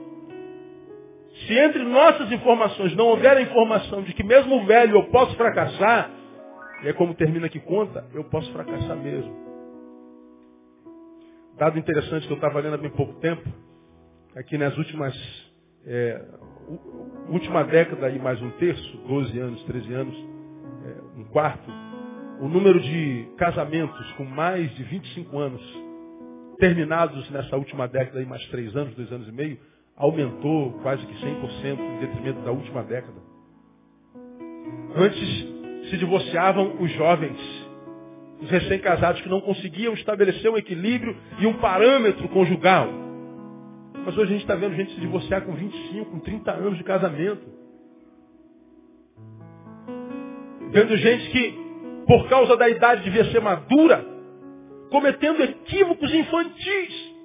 Se entre nossas informações não houver a informação de que mesmo velho eu posso fracassar, e é como termina aqui conta, eu posso fracassar mesmo. Dado interessante que eu estava lendo há bem pouco tempo, aqui nas últimas, é, última década e mais um terço, 12 anos, 13 anos, é, um quarto, o número de casamentos com mais de 25 anos terminados nessa última década e mais três anos, dois anos e meio, aumentou quase que 100% em detrimento da última década. Antes se divorciavam os jovens, os recém-casados que não conseguiam estabelecer um equilíbrio e um parâmetro conjugal. Mas hoje a gente está vendo gente se divorciar com 25, com 30 anos de casamento. Vendo gente que, por causa da idade, devia ser madura, cometendo equívocos infantis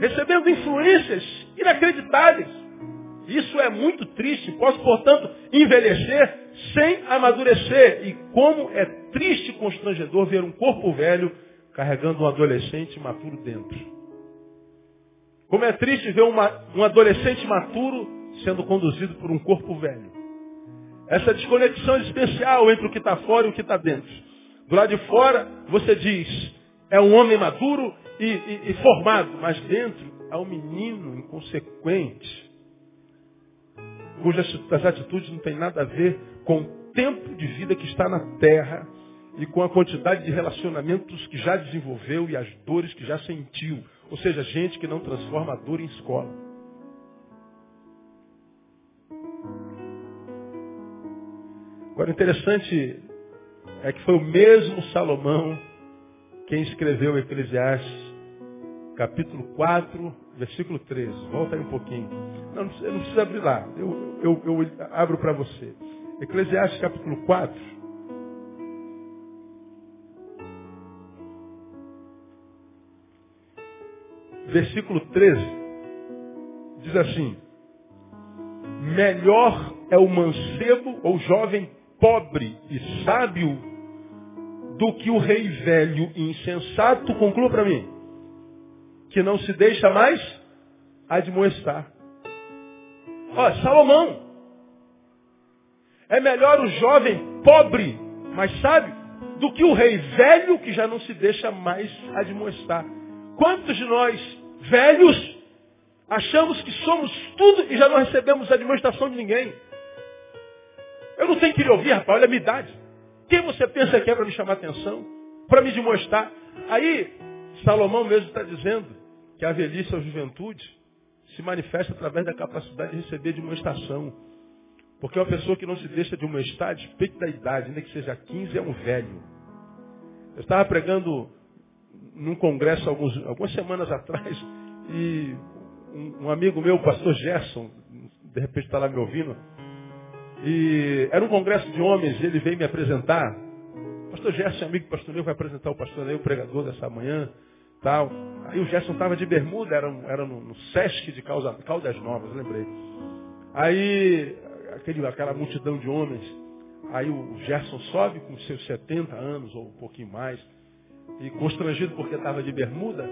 recebendo influências inacreditáveis. Isso é muito triste. Posso, portanto, envelhecer sem amadurecer. E como é triste e constrangedor ver um corpo velho carregando um adolescente maturo dentro. Como é triste ver uma, um adolescente maturo sendo conduzido por um corpo velho. Essa desconexão especial entre o que está fora e o que está dentro. Do lado de fora, você diz, é um homem maduro, e, e, e formado, mas dentro há um menino inconsequente, cujas atitudes não têm nada a ver com o tempo de vida que está na terra e com a quantidade de relacionamentos que já desenvolveu e as dores que já sentiu. Ou seja, gente que não transforma a dor em escola. Agora, interessante é que foi o mesmo Salomão quem escreveu Eclesiastes capítulo 4, versículo 13. Volta aí um pouquinho. Não, precisa, não precisa abrir lá. Eu, eu, eu abro para você. Eclesiastes capítulo 4. Versículo 13. Diz assim. Melhor é o mancebo ou jovem pobre e sábio do que o rei velho e insensato. Conclua para mim que não se deixa mais admoestar. Ó, Salomão. É melhor o jovem pobre, mas sábio, do que o rei velho que já não se deixa mais admoestar. Quantos de nós, velhos, achamos que somos tudo e já não recebemos admoestação de ninguém? Eu não tenho que lhe ouvir, rapaz, olha a minha idade. Quem você pensa que é para me chamar atenção? Para me demonstrar? Aí, Salomão mesmo está dizendo, que a velhice ou a juventude se manifesta através da capacidade de receber de uma estação. Porque uma pessoa que não se deixa de uma a despeito da idade, ainda que seja 15, é um velho. Eu estava pregando num congresso alguns, algumas semanas atrás e um, um amigo meu, o pastor Gerson, de repente está lá me ouvindo, e era um congresso de homens, ele veio me apresentar. Pastor Gerson, amigo pastor meu, vai apresentar o pastor Ney, o pregador dessa manhã tal. Aí o Gerson estava de bermuda, era, era no, no, Sesc de Caldas Novas, lembrei. Aí, aquele, aquela multidão de homens, aí o Gerson sobe com seus 70 anos, ou um pouquinho mais, e constrangido porque estava de bermuda,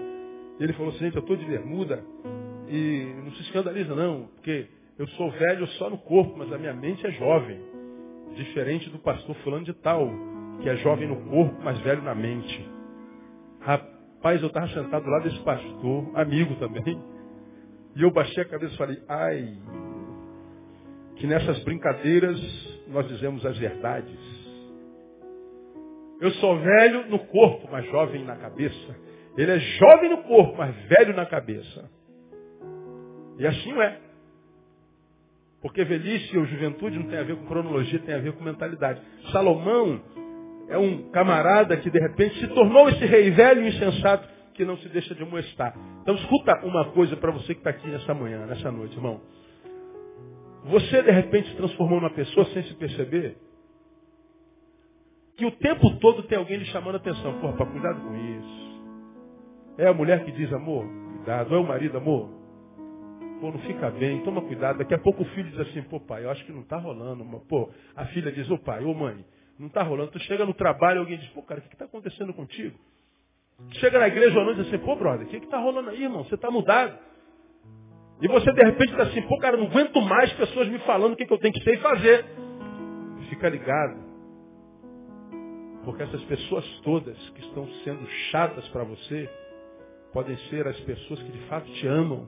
ele falou assim, eu estou de bermuda, e não se escandaliza não, porque eu sou velho só no corpo, mas a minha mente é jovem. Diferente do pastor fulano de tal, que é jovem no corpo, mas velho na mente. Rapaz, eu estava sentado do lado desse pastor, amigo também, e eu baixei a cabeça e falei, ai, que nessas brincadeiras nós dizemos as verdades. Eu sou velho no corpo, mas jovem na cabeça. Ele é jovem no corpo, mas velho na cabeça. E assim é. Porque velhice ou juventude não tem a ver com cronologia, tem a ver com mentalidade. Salomão é um camarada que de repente se tornou esse rei velho e insensato que não se deixa de molestar. Então escuta uma coisa para você que está aqui nessa manhã, nessa noite, irmão. Você de repente se transformou numa pessoa sem se perceber que o tempo todo tem alguém lhe chamando a atenção. Porra, cuidado com isso. É a mulher que diz, amor, cuidado. É o marido, amor. Pô, não fica bem, toma cuidado. Daqui a pouco o filho diz assim, pô, pai, eu acho que não está rolando. Pô, a filha diz, ô pai, ô mãe, não está rolando. Tu chega no trabalho e alguém diz, pô, cara, o que está acontecendo contigo? Tu chega na igreja ou não e diz assim, pô, brother, o que está rolando aí, irmão? Você está mudado. E você de repente diz assim, pô, cara, não aguento mais pessoas me falando o que, que eu tenho que ser e fazer. Fica ligado. Porque essas pessoas todas que estão sendo chatas para você, podem ser as pessoas que de fato te amam.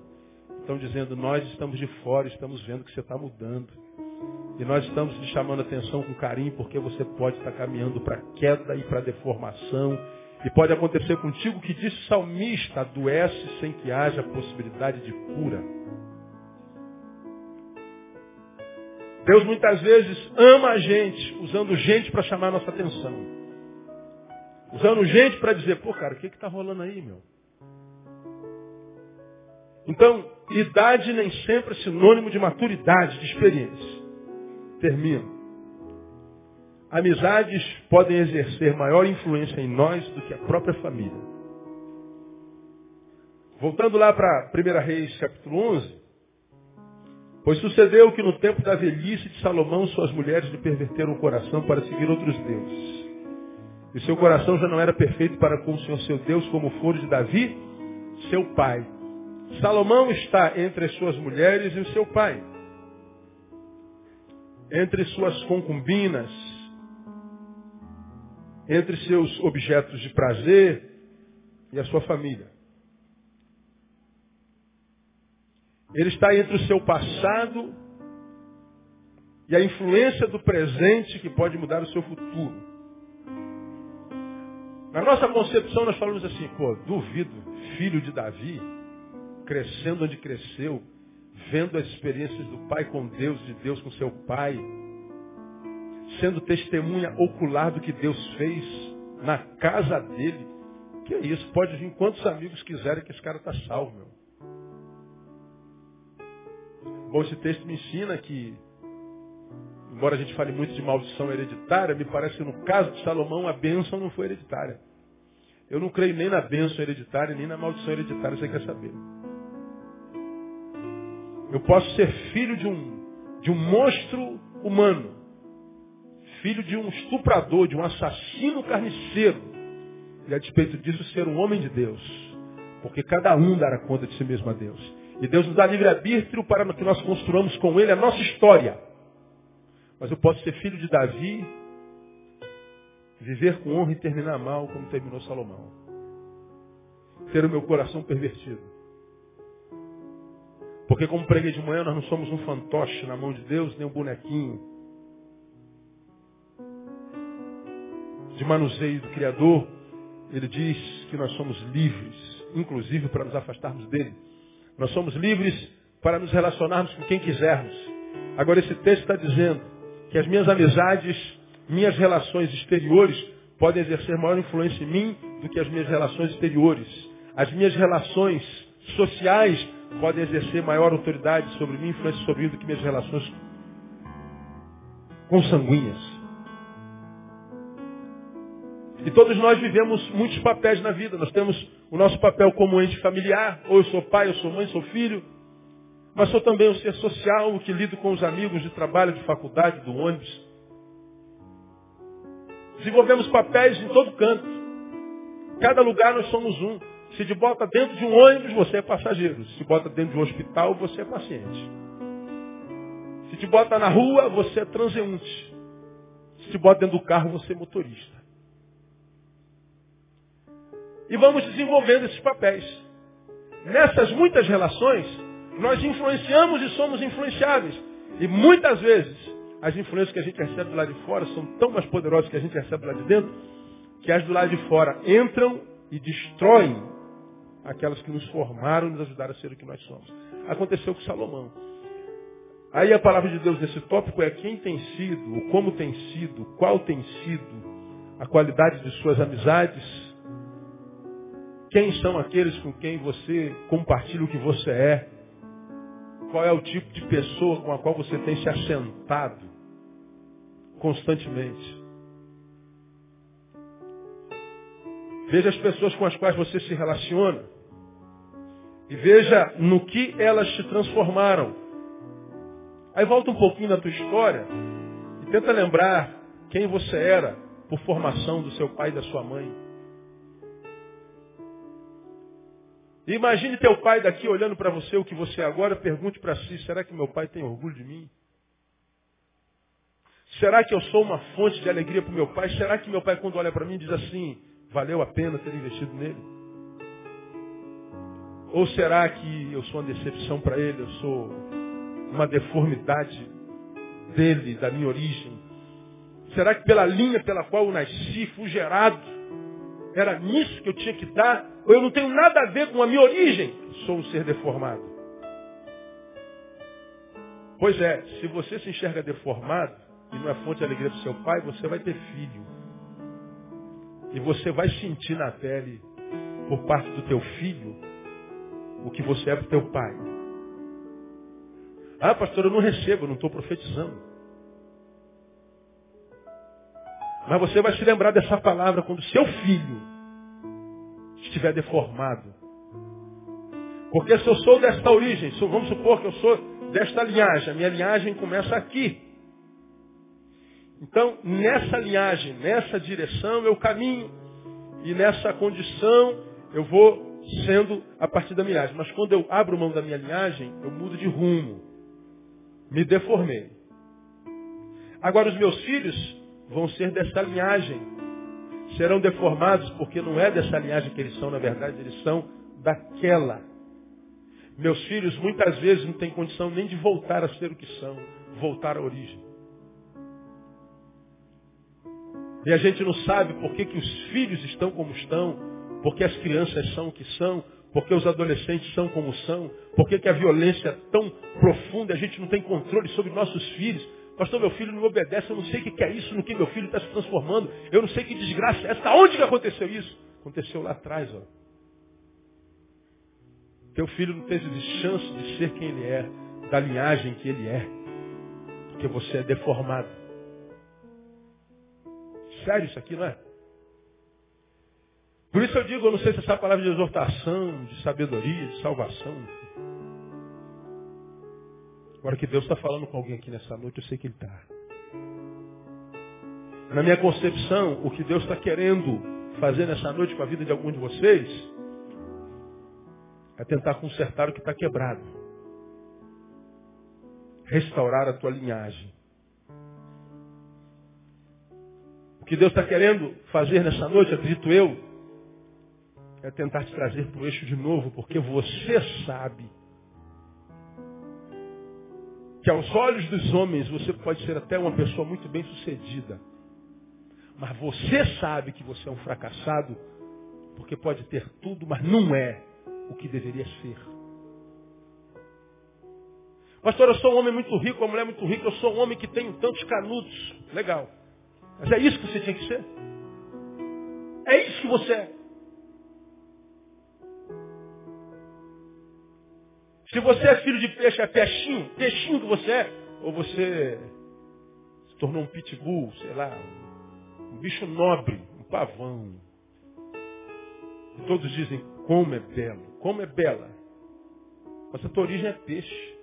Estão dizendo, nós estamos de fora, estamos vendo que você está mudando. E nós estamos te chamando a atenção com carinho, porque você pode estar caminhando para queda e para deformação. E pode acontecer contigo que o salmista, adoece sem que haja possibilidade de cura. Deus muitas vezes ama a gente, usando gente para chamar a nossa atenção. Usando gente para dizer, pô cara, o que está rolando aí, meu? Então, idade nem sempre é sinônimo de maturidade, de experiência. Termino. Amizades podem exercer maior influência em nós do que a própria família. Voltando lá para 1 Reis, capítulo 11. Pois sucedeu que no tempo da velhice de Salomão, suas mulheres lhe perverteram o coração para seguir outros deuses. E seu coração já não era perfeito para com o Senhor seu Deus, como for de Davi, seu pai. Salomão está entre as suas mulheres e o seu pai. Entre suas concubinas, entre seus objetos de prazer e a sua família. Ele está entre o seu passado e a influência do presente que pode mudar o seu futuro. Na nossa concepção nós falamos assim, pô, duvido, filho de Davi, crescendo onde cresceu, vendo as experiências do pai com Deus, de Deus com seu pai, sendo testemunha ocular do que Deus fez na casa dele. Que é isso? Pode vir quantos amigos quiserem que esse cara está salvo, meu. Bom, esse texto me ensina que, embora a gente fale muito de maldição hereditária, me parece que no caso de Salomão a bênção não foi hereditária. Eu não creio nem na bênção hereditária, nem na maldição hereditária, você quer saber. Eu posso ser filho de um, de um monstro humano. Filho de um estuprador, de um assassino carniceiro. E a despeito disso ser um homem de Deus. Porque cada um dará conta de si mesmo a Deus. E Deus nos dá livre-arbítrio para que nós construamos com Ele a nossa história. Mas eu posso ser filho de Davi, viver com honra e terminar mal, como terminou Salomão. Ter o meu coração pervertido. Porque como preguei de manhã, nós não somos um fantoche na mão de Deus, nem um bonequinho de manuseio do Criador. Ele diz que nós somos livres, inclusive para nos afastarmos dele. Nós somos livres para nos relacionarmos com quem quisermos. Agora esse texto está dizendo que as minhas amizades, minhas relações exteriores podem exercer maior influência em mim do que as minhas relações exteriores. As minhas relações sociais podem exercer maior autoridade sobre mim, influência sobre mim do que minhas relações consanguíneas. E todos nós vivemos muitos papéis na vida. Nós temos o nosso papel como ente familiar, ou eu sou pai, eu sou mãe, sou filho, mas sou também um ser social, o que lido com os amigos de trabalho, de faculdade, do ônibus. Desenvolvemos papéis em todo canto. Cada lugar nós somos um. Se te bota dentro de um ônibus, você é passageiro. Se te bota dentro de um hospital, você é paciente. Se te bota na rua, você é transeunte. Se te bota dentro do carro, você é motorista. E vamos desenvolvendo esses papéis. Nessas muitas relações, nós influenciamos e somos influenciáveis. E muitas vezes, as influências que a gente recebe do lado de fora são tão mais poderosas que a gente recebe lado de dentro, que as do lado de fora entram e destroem aquelas que nos formaram nos ajudaram a ser o que nós somos. Aconteceu com Salomão. Aí a palavra de Deus nesse tópico é quem tem sido, como tem sido, qual tem sido a qualidade de suas amizades, quem são aqueles com quem você compartilha o que você é, qual é o tipo de pessoa com a qual você tem se assentado constantemente. Veja as pessoas com as quais você se relaciona. E veja no que elas te transformaram. Aí volta um pouquinho na tua história e tenta lembrar quem você era por formação do seu pai e da sua mãe. E imagine teu pai daqui olhando para você o que você é agora, pergunte para si, será que meu pai tem orgulho de mim? Será que eu sou uma fonte de alegria para meu pai? Será que meu pai, quando olha para mim, diz assim, valeu a pena ter investido nele? Ou será que eu sou uma decepção para ele? Eu sou uma deformidade dele, da minha origem? Será que pela linha pela qual eu nasci, fui gerado, era nisso que eu tinha que dar? Ou eu não tenho nada a ver com a minha origem? Sou um ser deformado. Pois é, se você se enxerga deformado, e não é fonte de alegria para seu pai, você vai ter filho. E você vai sentir na pele, por parte do teu filho, o que você é para o teu pai. Ah, pastor, eu não recebo, eu não estou profetizando. Mas você vai se lembrar dessa palavra quando seu filho estiver deformado. Porque se eu sou desta origem, vamos supor que eu sou desta linhagem, a minha linhagem começa aqui. Então, nessa linhagem, nessa direção eu caminho. E nessa condição eu vou sendo a partir da linhagem. Mas quando eu abro mão da minha linhagem, eu mudo de rumo. Me deformei. Agora os meus filhos vão ser dessa linhagem. Serão deformados porque não é dessa linhagem que eles são, na verdade, eles são daquela. Meus filhos muitas vezes não têm condição nem de voltar a ser o que são, voltar à origem. E a gente não sabe por que, que os filhos estão como estão, porque as crianças são o que são, porque os adolescentes são como são, porque que a violência é tão profunda, a gente não tem controle sobre nossos filhos. Pastor, meu filho não me obedece, eu não sei o que é isso, no que meu filho está se transformando, eu não sei que desgraça é essa. Onde que aconteceu isso? Aconteceu lá atrás, ó. Teu filho não teve chance de ser quem ele é, da linhagem que ele é, porque você é deformado. Sério isso aqui, não é? Por isso eu digo, eu não sei se essa palavra de exortação, de sabedoria, de salvação. Agora que Deus está falando com alguém aqui nessa noite, eu sei que Ele está. Na minha concepção, o que Deus está querendo fazer nessa noite com a vida de algum de vocês é tentar consertar o que está quebrado. Restaurar a tua linhagem. que Deus está querendo fazer nessa noite, acredito eu, é tentar te trazer para o eixo de novo, porque você sabe que aos olhos dos homens você pode ser até uma pessoa muito bem sucedida. Mas você sabe que você é um fracassado, porque pode ter tudo, mas não é o que deveria ser. Pastor, eu sou um homem muito rico, uma mulher muito rica, eu sou um homem que tem tantos canudos. Legal. Mas é isso que você tinha que ser. É isso que você é. Se você é filho de peixe, é peixinho, peixinho que você é, ou você se tornou um pitbull, sei lá, um bicho nobre, um pavão. E todos dizem, como é belo, como é bela. Mas a tua origem é peixe.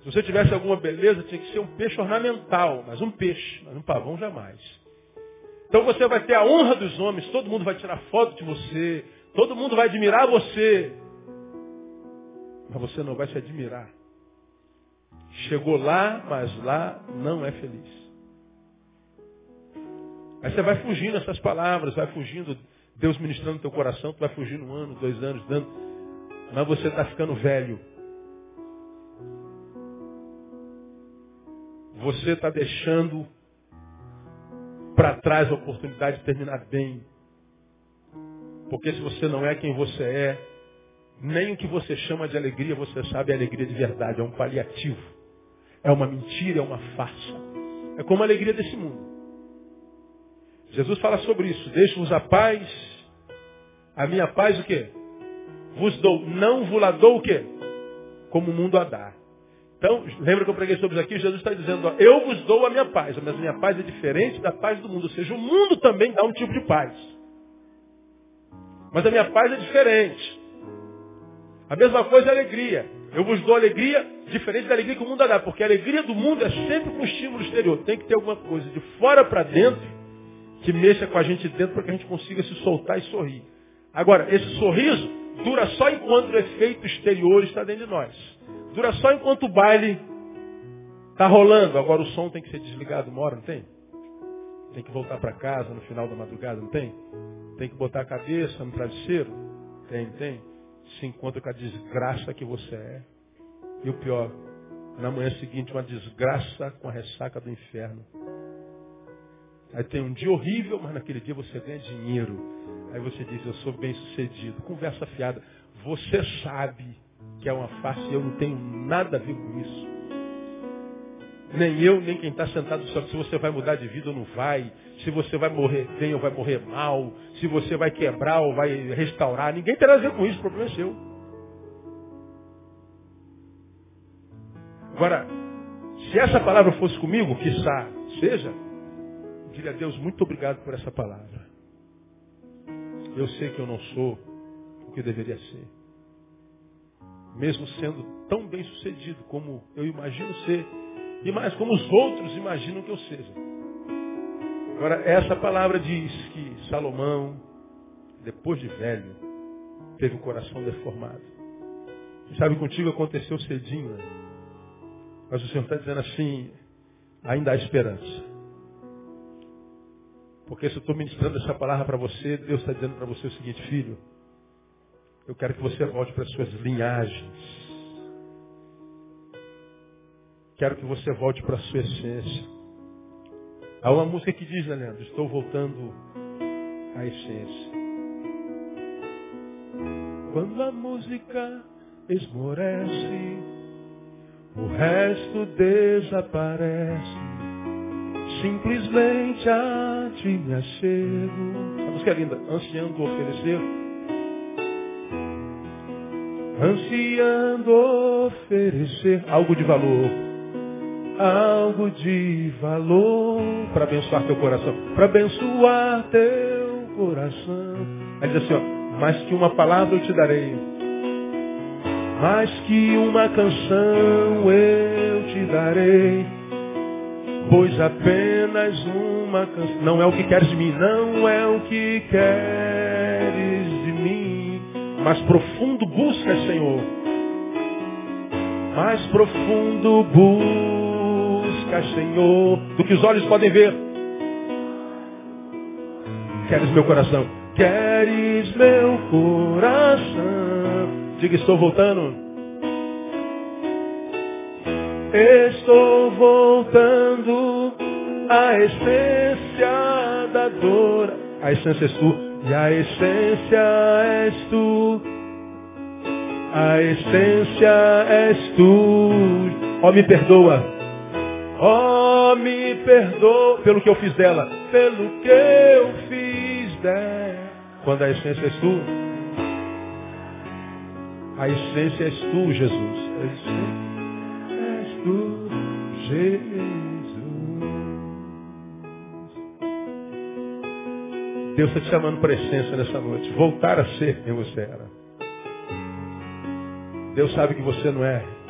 Se você tivesse alguma beleza, tinha que ser um peixe ornamental, mas um peixe, mas um pavão jamais. Então você vai ter a honra dos homens, todo mundo vai tirar foto de você, todo mundo vai admirar você. Mas você não vai se admirar. Chegou lá, mas lá não é feliz. Aí você vai fugindo essas palavras, vai fugindo, Deus ministrando no teu coração, tu vai fugindo um ano, dois anos, dando. Mas você está ficando velho. você está deixando para trás a oportunidade de terminar bem. Porque se você não é quem você é, nem o que você chama de alegria, você sabe é alegria de verdade, é um paliativo. É uma mentira, é uma farsa. É como a alegria desse mundo. Jesus fala sobre isso. Deixe-vos a paz. A minha paz o quê? Vos dou. Não vos la dou o quê? Como o mundo a dá. Então, lembra que eu preguei sobre isso aqui? Jesus está dizendo, ó, eu vos dou a minha paz, mas a minha paz é diferente da paz do mundo. Ou seja, o mundo também dá um tipo de paz. Mas a minha paz é diferente. A mesma coisa é a alegria. Eu vos dou alegria diferente da alegria que o mundo dá, porque a alegria do mundo é sempre com estímulo exterior. Tem que ter alguma coisa de fora para dentro que mexa com a gente dentro para que a gente consiga se soltar e sorrir. Agora, esse sorriso dura só enquanto o efeito exterior está dentro de nós. Dura só enquanto o baile está rolando. Agora o som tem que ser desligado uma hora, não tem? Tem que voltar para casa no final da madrugada, não tem? Tem que botar a cabeça no travesseiro? Tem, tem. Se encontra com a desgraça que você é. E o pior, na manhã seguinte, uma desgraça com a ressaca do inferno. Aí tem um dia horrível, mas naquele dia você ganha dinheiro. Aí você diz, eu sou bem sucedido. Conversa fiada. Você sabe que é uma face e eu não tenho nada a ver com isso. Nem eu, nem quem está sentado sabe se você vai mudar de vida ou não vai. Se você vai morrer bem ou vai morrer mal. Se você vai quebrar ou vai restaurar. Ninguém tem a ver com isso, o problema é seu. Agora, se essa palavra fosse comigo, que seja, diria a Deus, muito obrigado por essa palavra. Eu sei que eu não sou o que deveria ser. Mesmo sendo tão bem sucedido como eu imagino ser, e mais como os outros imaginam que eu seja. Agora, essa palavra diz que Salomão, depois de velho, teve o coração deformado. Sabe, contigo aconteceu cedinho, né? mas o Senhor está dizendo assim, ainda há esperança. Porque se eu estou ministrando essa palavra para você, Deus está dizendo para você o seguinte, filho, eu quero que você volte para as suas linhagens. Quero que você volte para a sua essência. Há uma música que diz, né, Leandro? Estou voltando à essência. Quando a música esmorece, o resto desaparece. Simplesmente a ti me achego. A música é linda. Ansiando oferecer. Ansiando oferecer algo de valor algo de valor para abençoar teu coração. Para abençoar teu coração. Aí diz assim, ó, mais que uma palavra eu te darei. Mais que uma canção eu te darei. Pois apenas uma canção. Não é o que queres de mim, não é o que queres de mim. Mas profundo busca, Senhor. Mais profundo busca Senhor, do que os olhos podem ver. Queres meu coração? Queres meu coração? Diga, estou voltando. Estou voltando à essência da dor. A essência és tu. E a essência és tu. A essência és tu. Ó, oh, me perdoa. Oh, me perdoa pelo que eu fiz dela. Pelo que eu fiz dela. Quando a essência és tu. A essência és tu, Jesus. És tu, Jesus. Deus está te chamando para a essência nessa noite. Voltar a ser quem você era. Deus sabe que você não é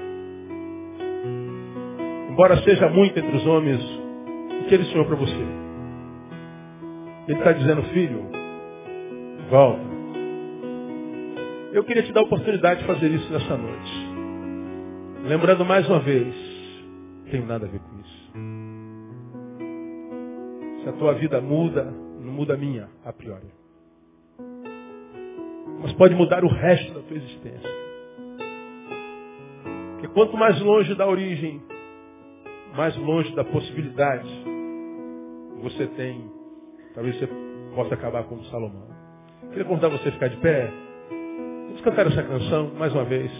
embora seja muito entre os homens, o que ele sonhou para você? Ele está dizendo, filho, volta. Eu queria te dar a oportunidade de fazer isso nessa noite. Lembrando mais uma vez, tenho nada a ver com isso. Se a tua vida muda, não muda a minha, a priori. Mas pode mudar o resto da tua existência. Porque quanto mais longe da origem mais longe da possibilidade você tem, talvez você possa acabar como Salomão. Queria convidar você a ficar de pé. Vamos cantar essa canção mais uma vez.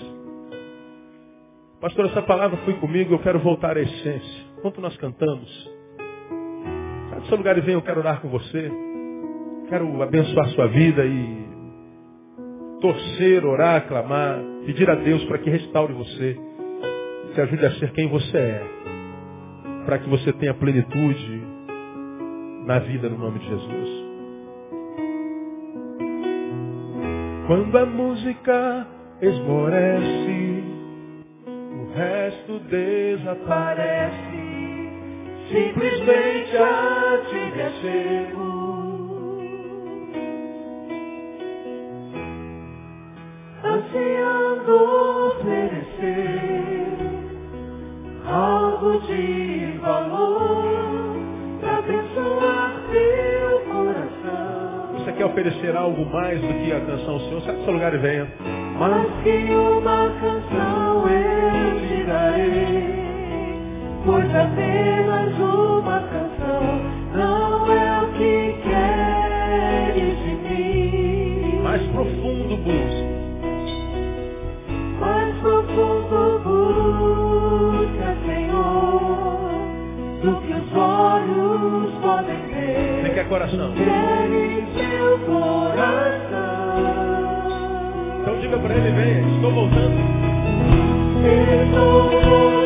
Pastor, essa palavra foi comigo, eu quero voltar à essência. Enquanto nós cantamos, sai do seu lugar e vem, eu quero orar com você. Quero abençoar sua vida e torcer, orar, clamar, pedir a Deus para que restaure você, te ajude a ser quem você é para que você tenha plenitude na vida no nome de Jesus. Quando a música esmorece, o resto desaparece. Simplesmente a ti me achego. Oferecer algo mais do que a canção Senhor? Sai do seu lugar e venha. Mais que uma canção eu te darei, pois apenas uma canção não é o que queres de mim. Mais profundo busca. Mais profundo busca, Senhor, do que os olhos podem ver. Você quer coração? meu coração. Então diga para ele, venha, estou voltando. Estou voltando.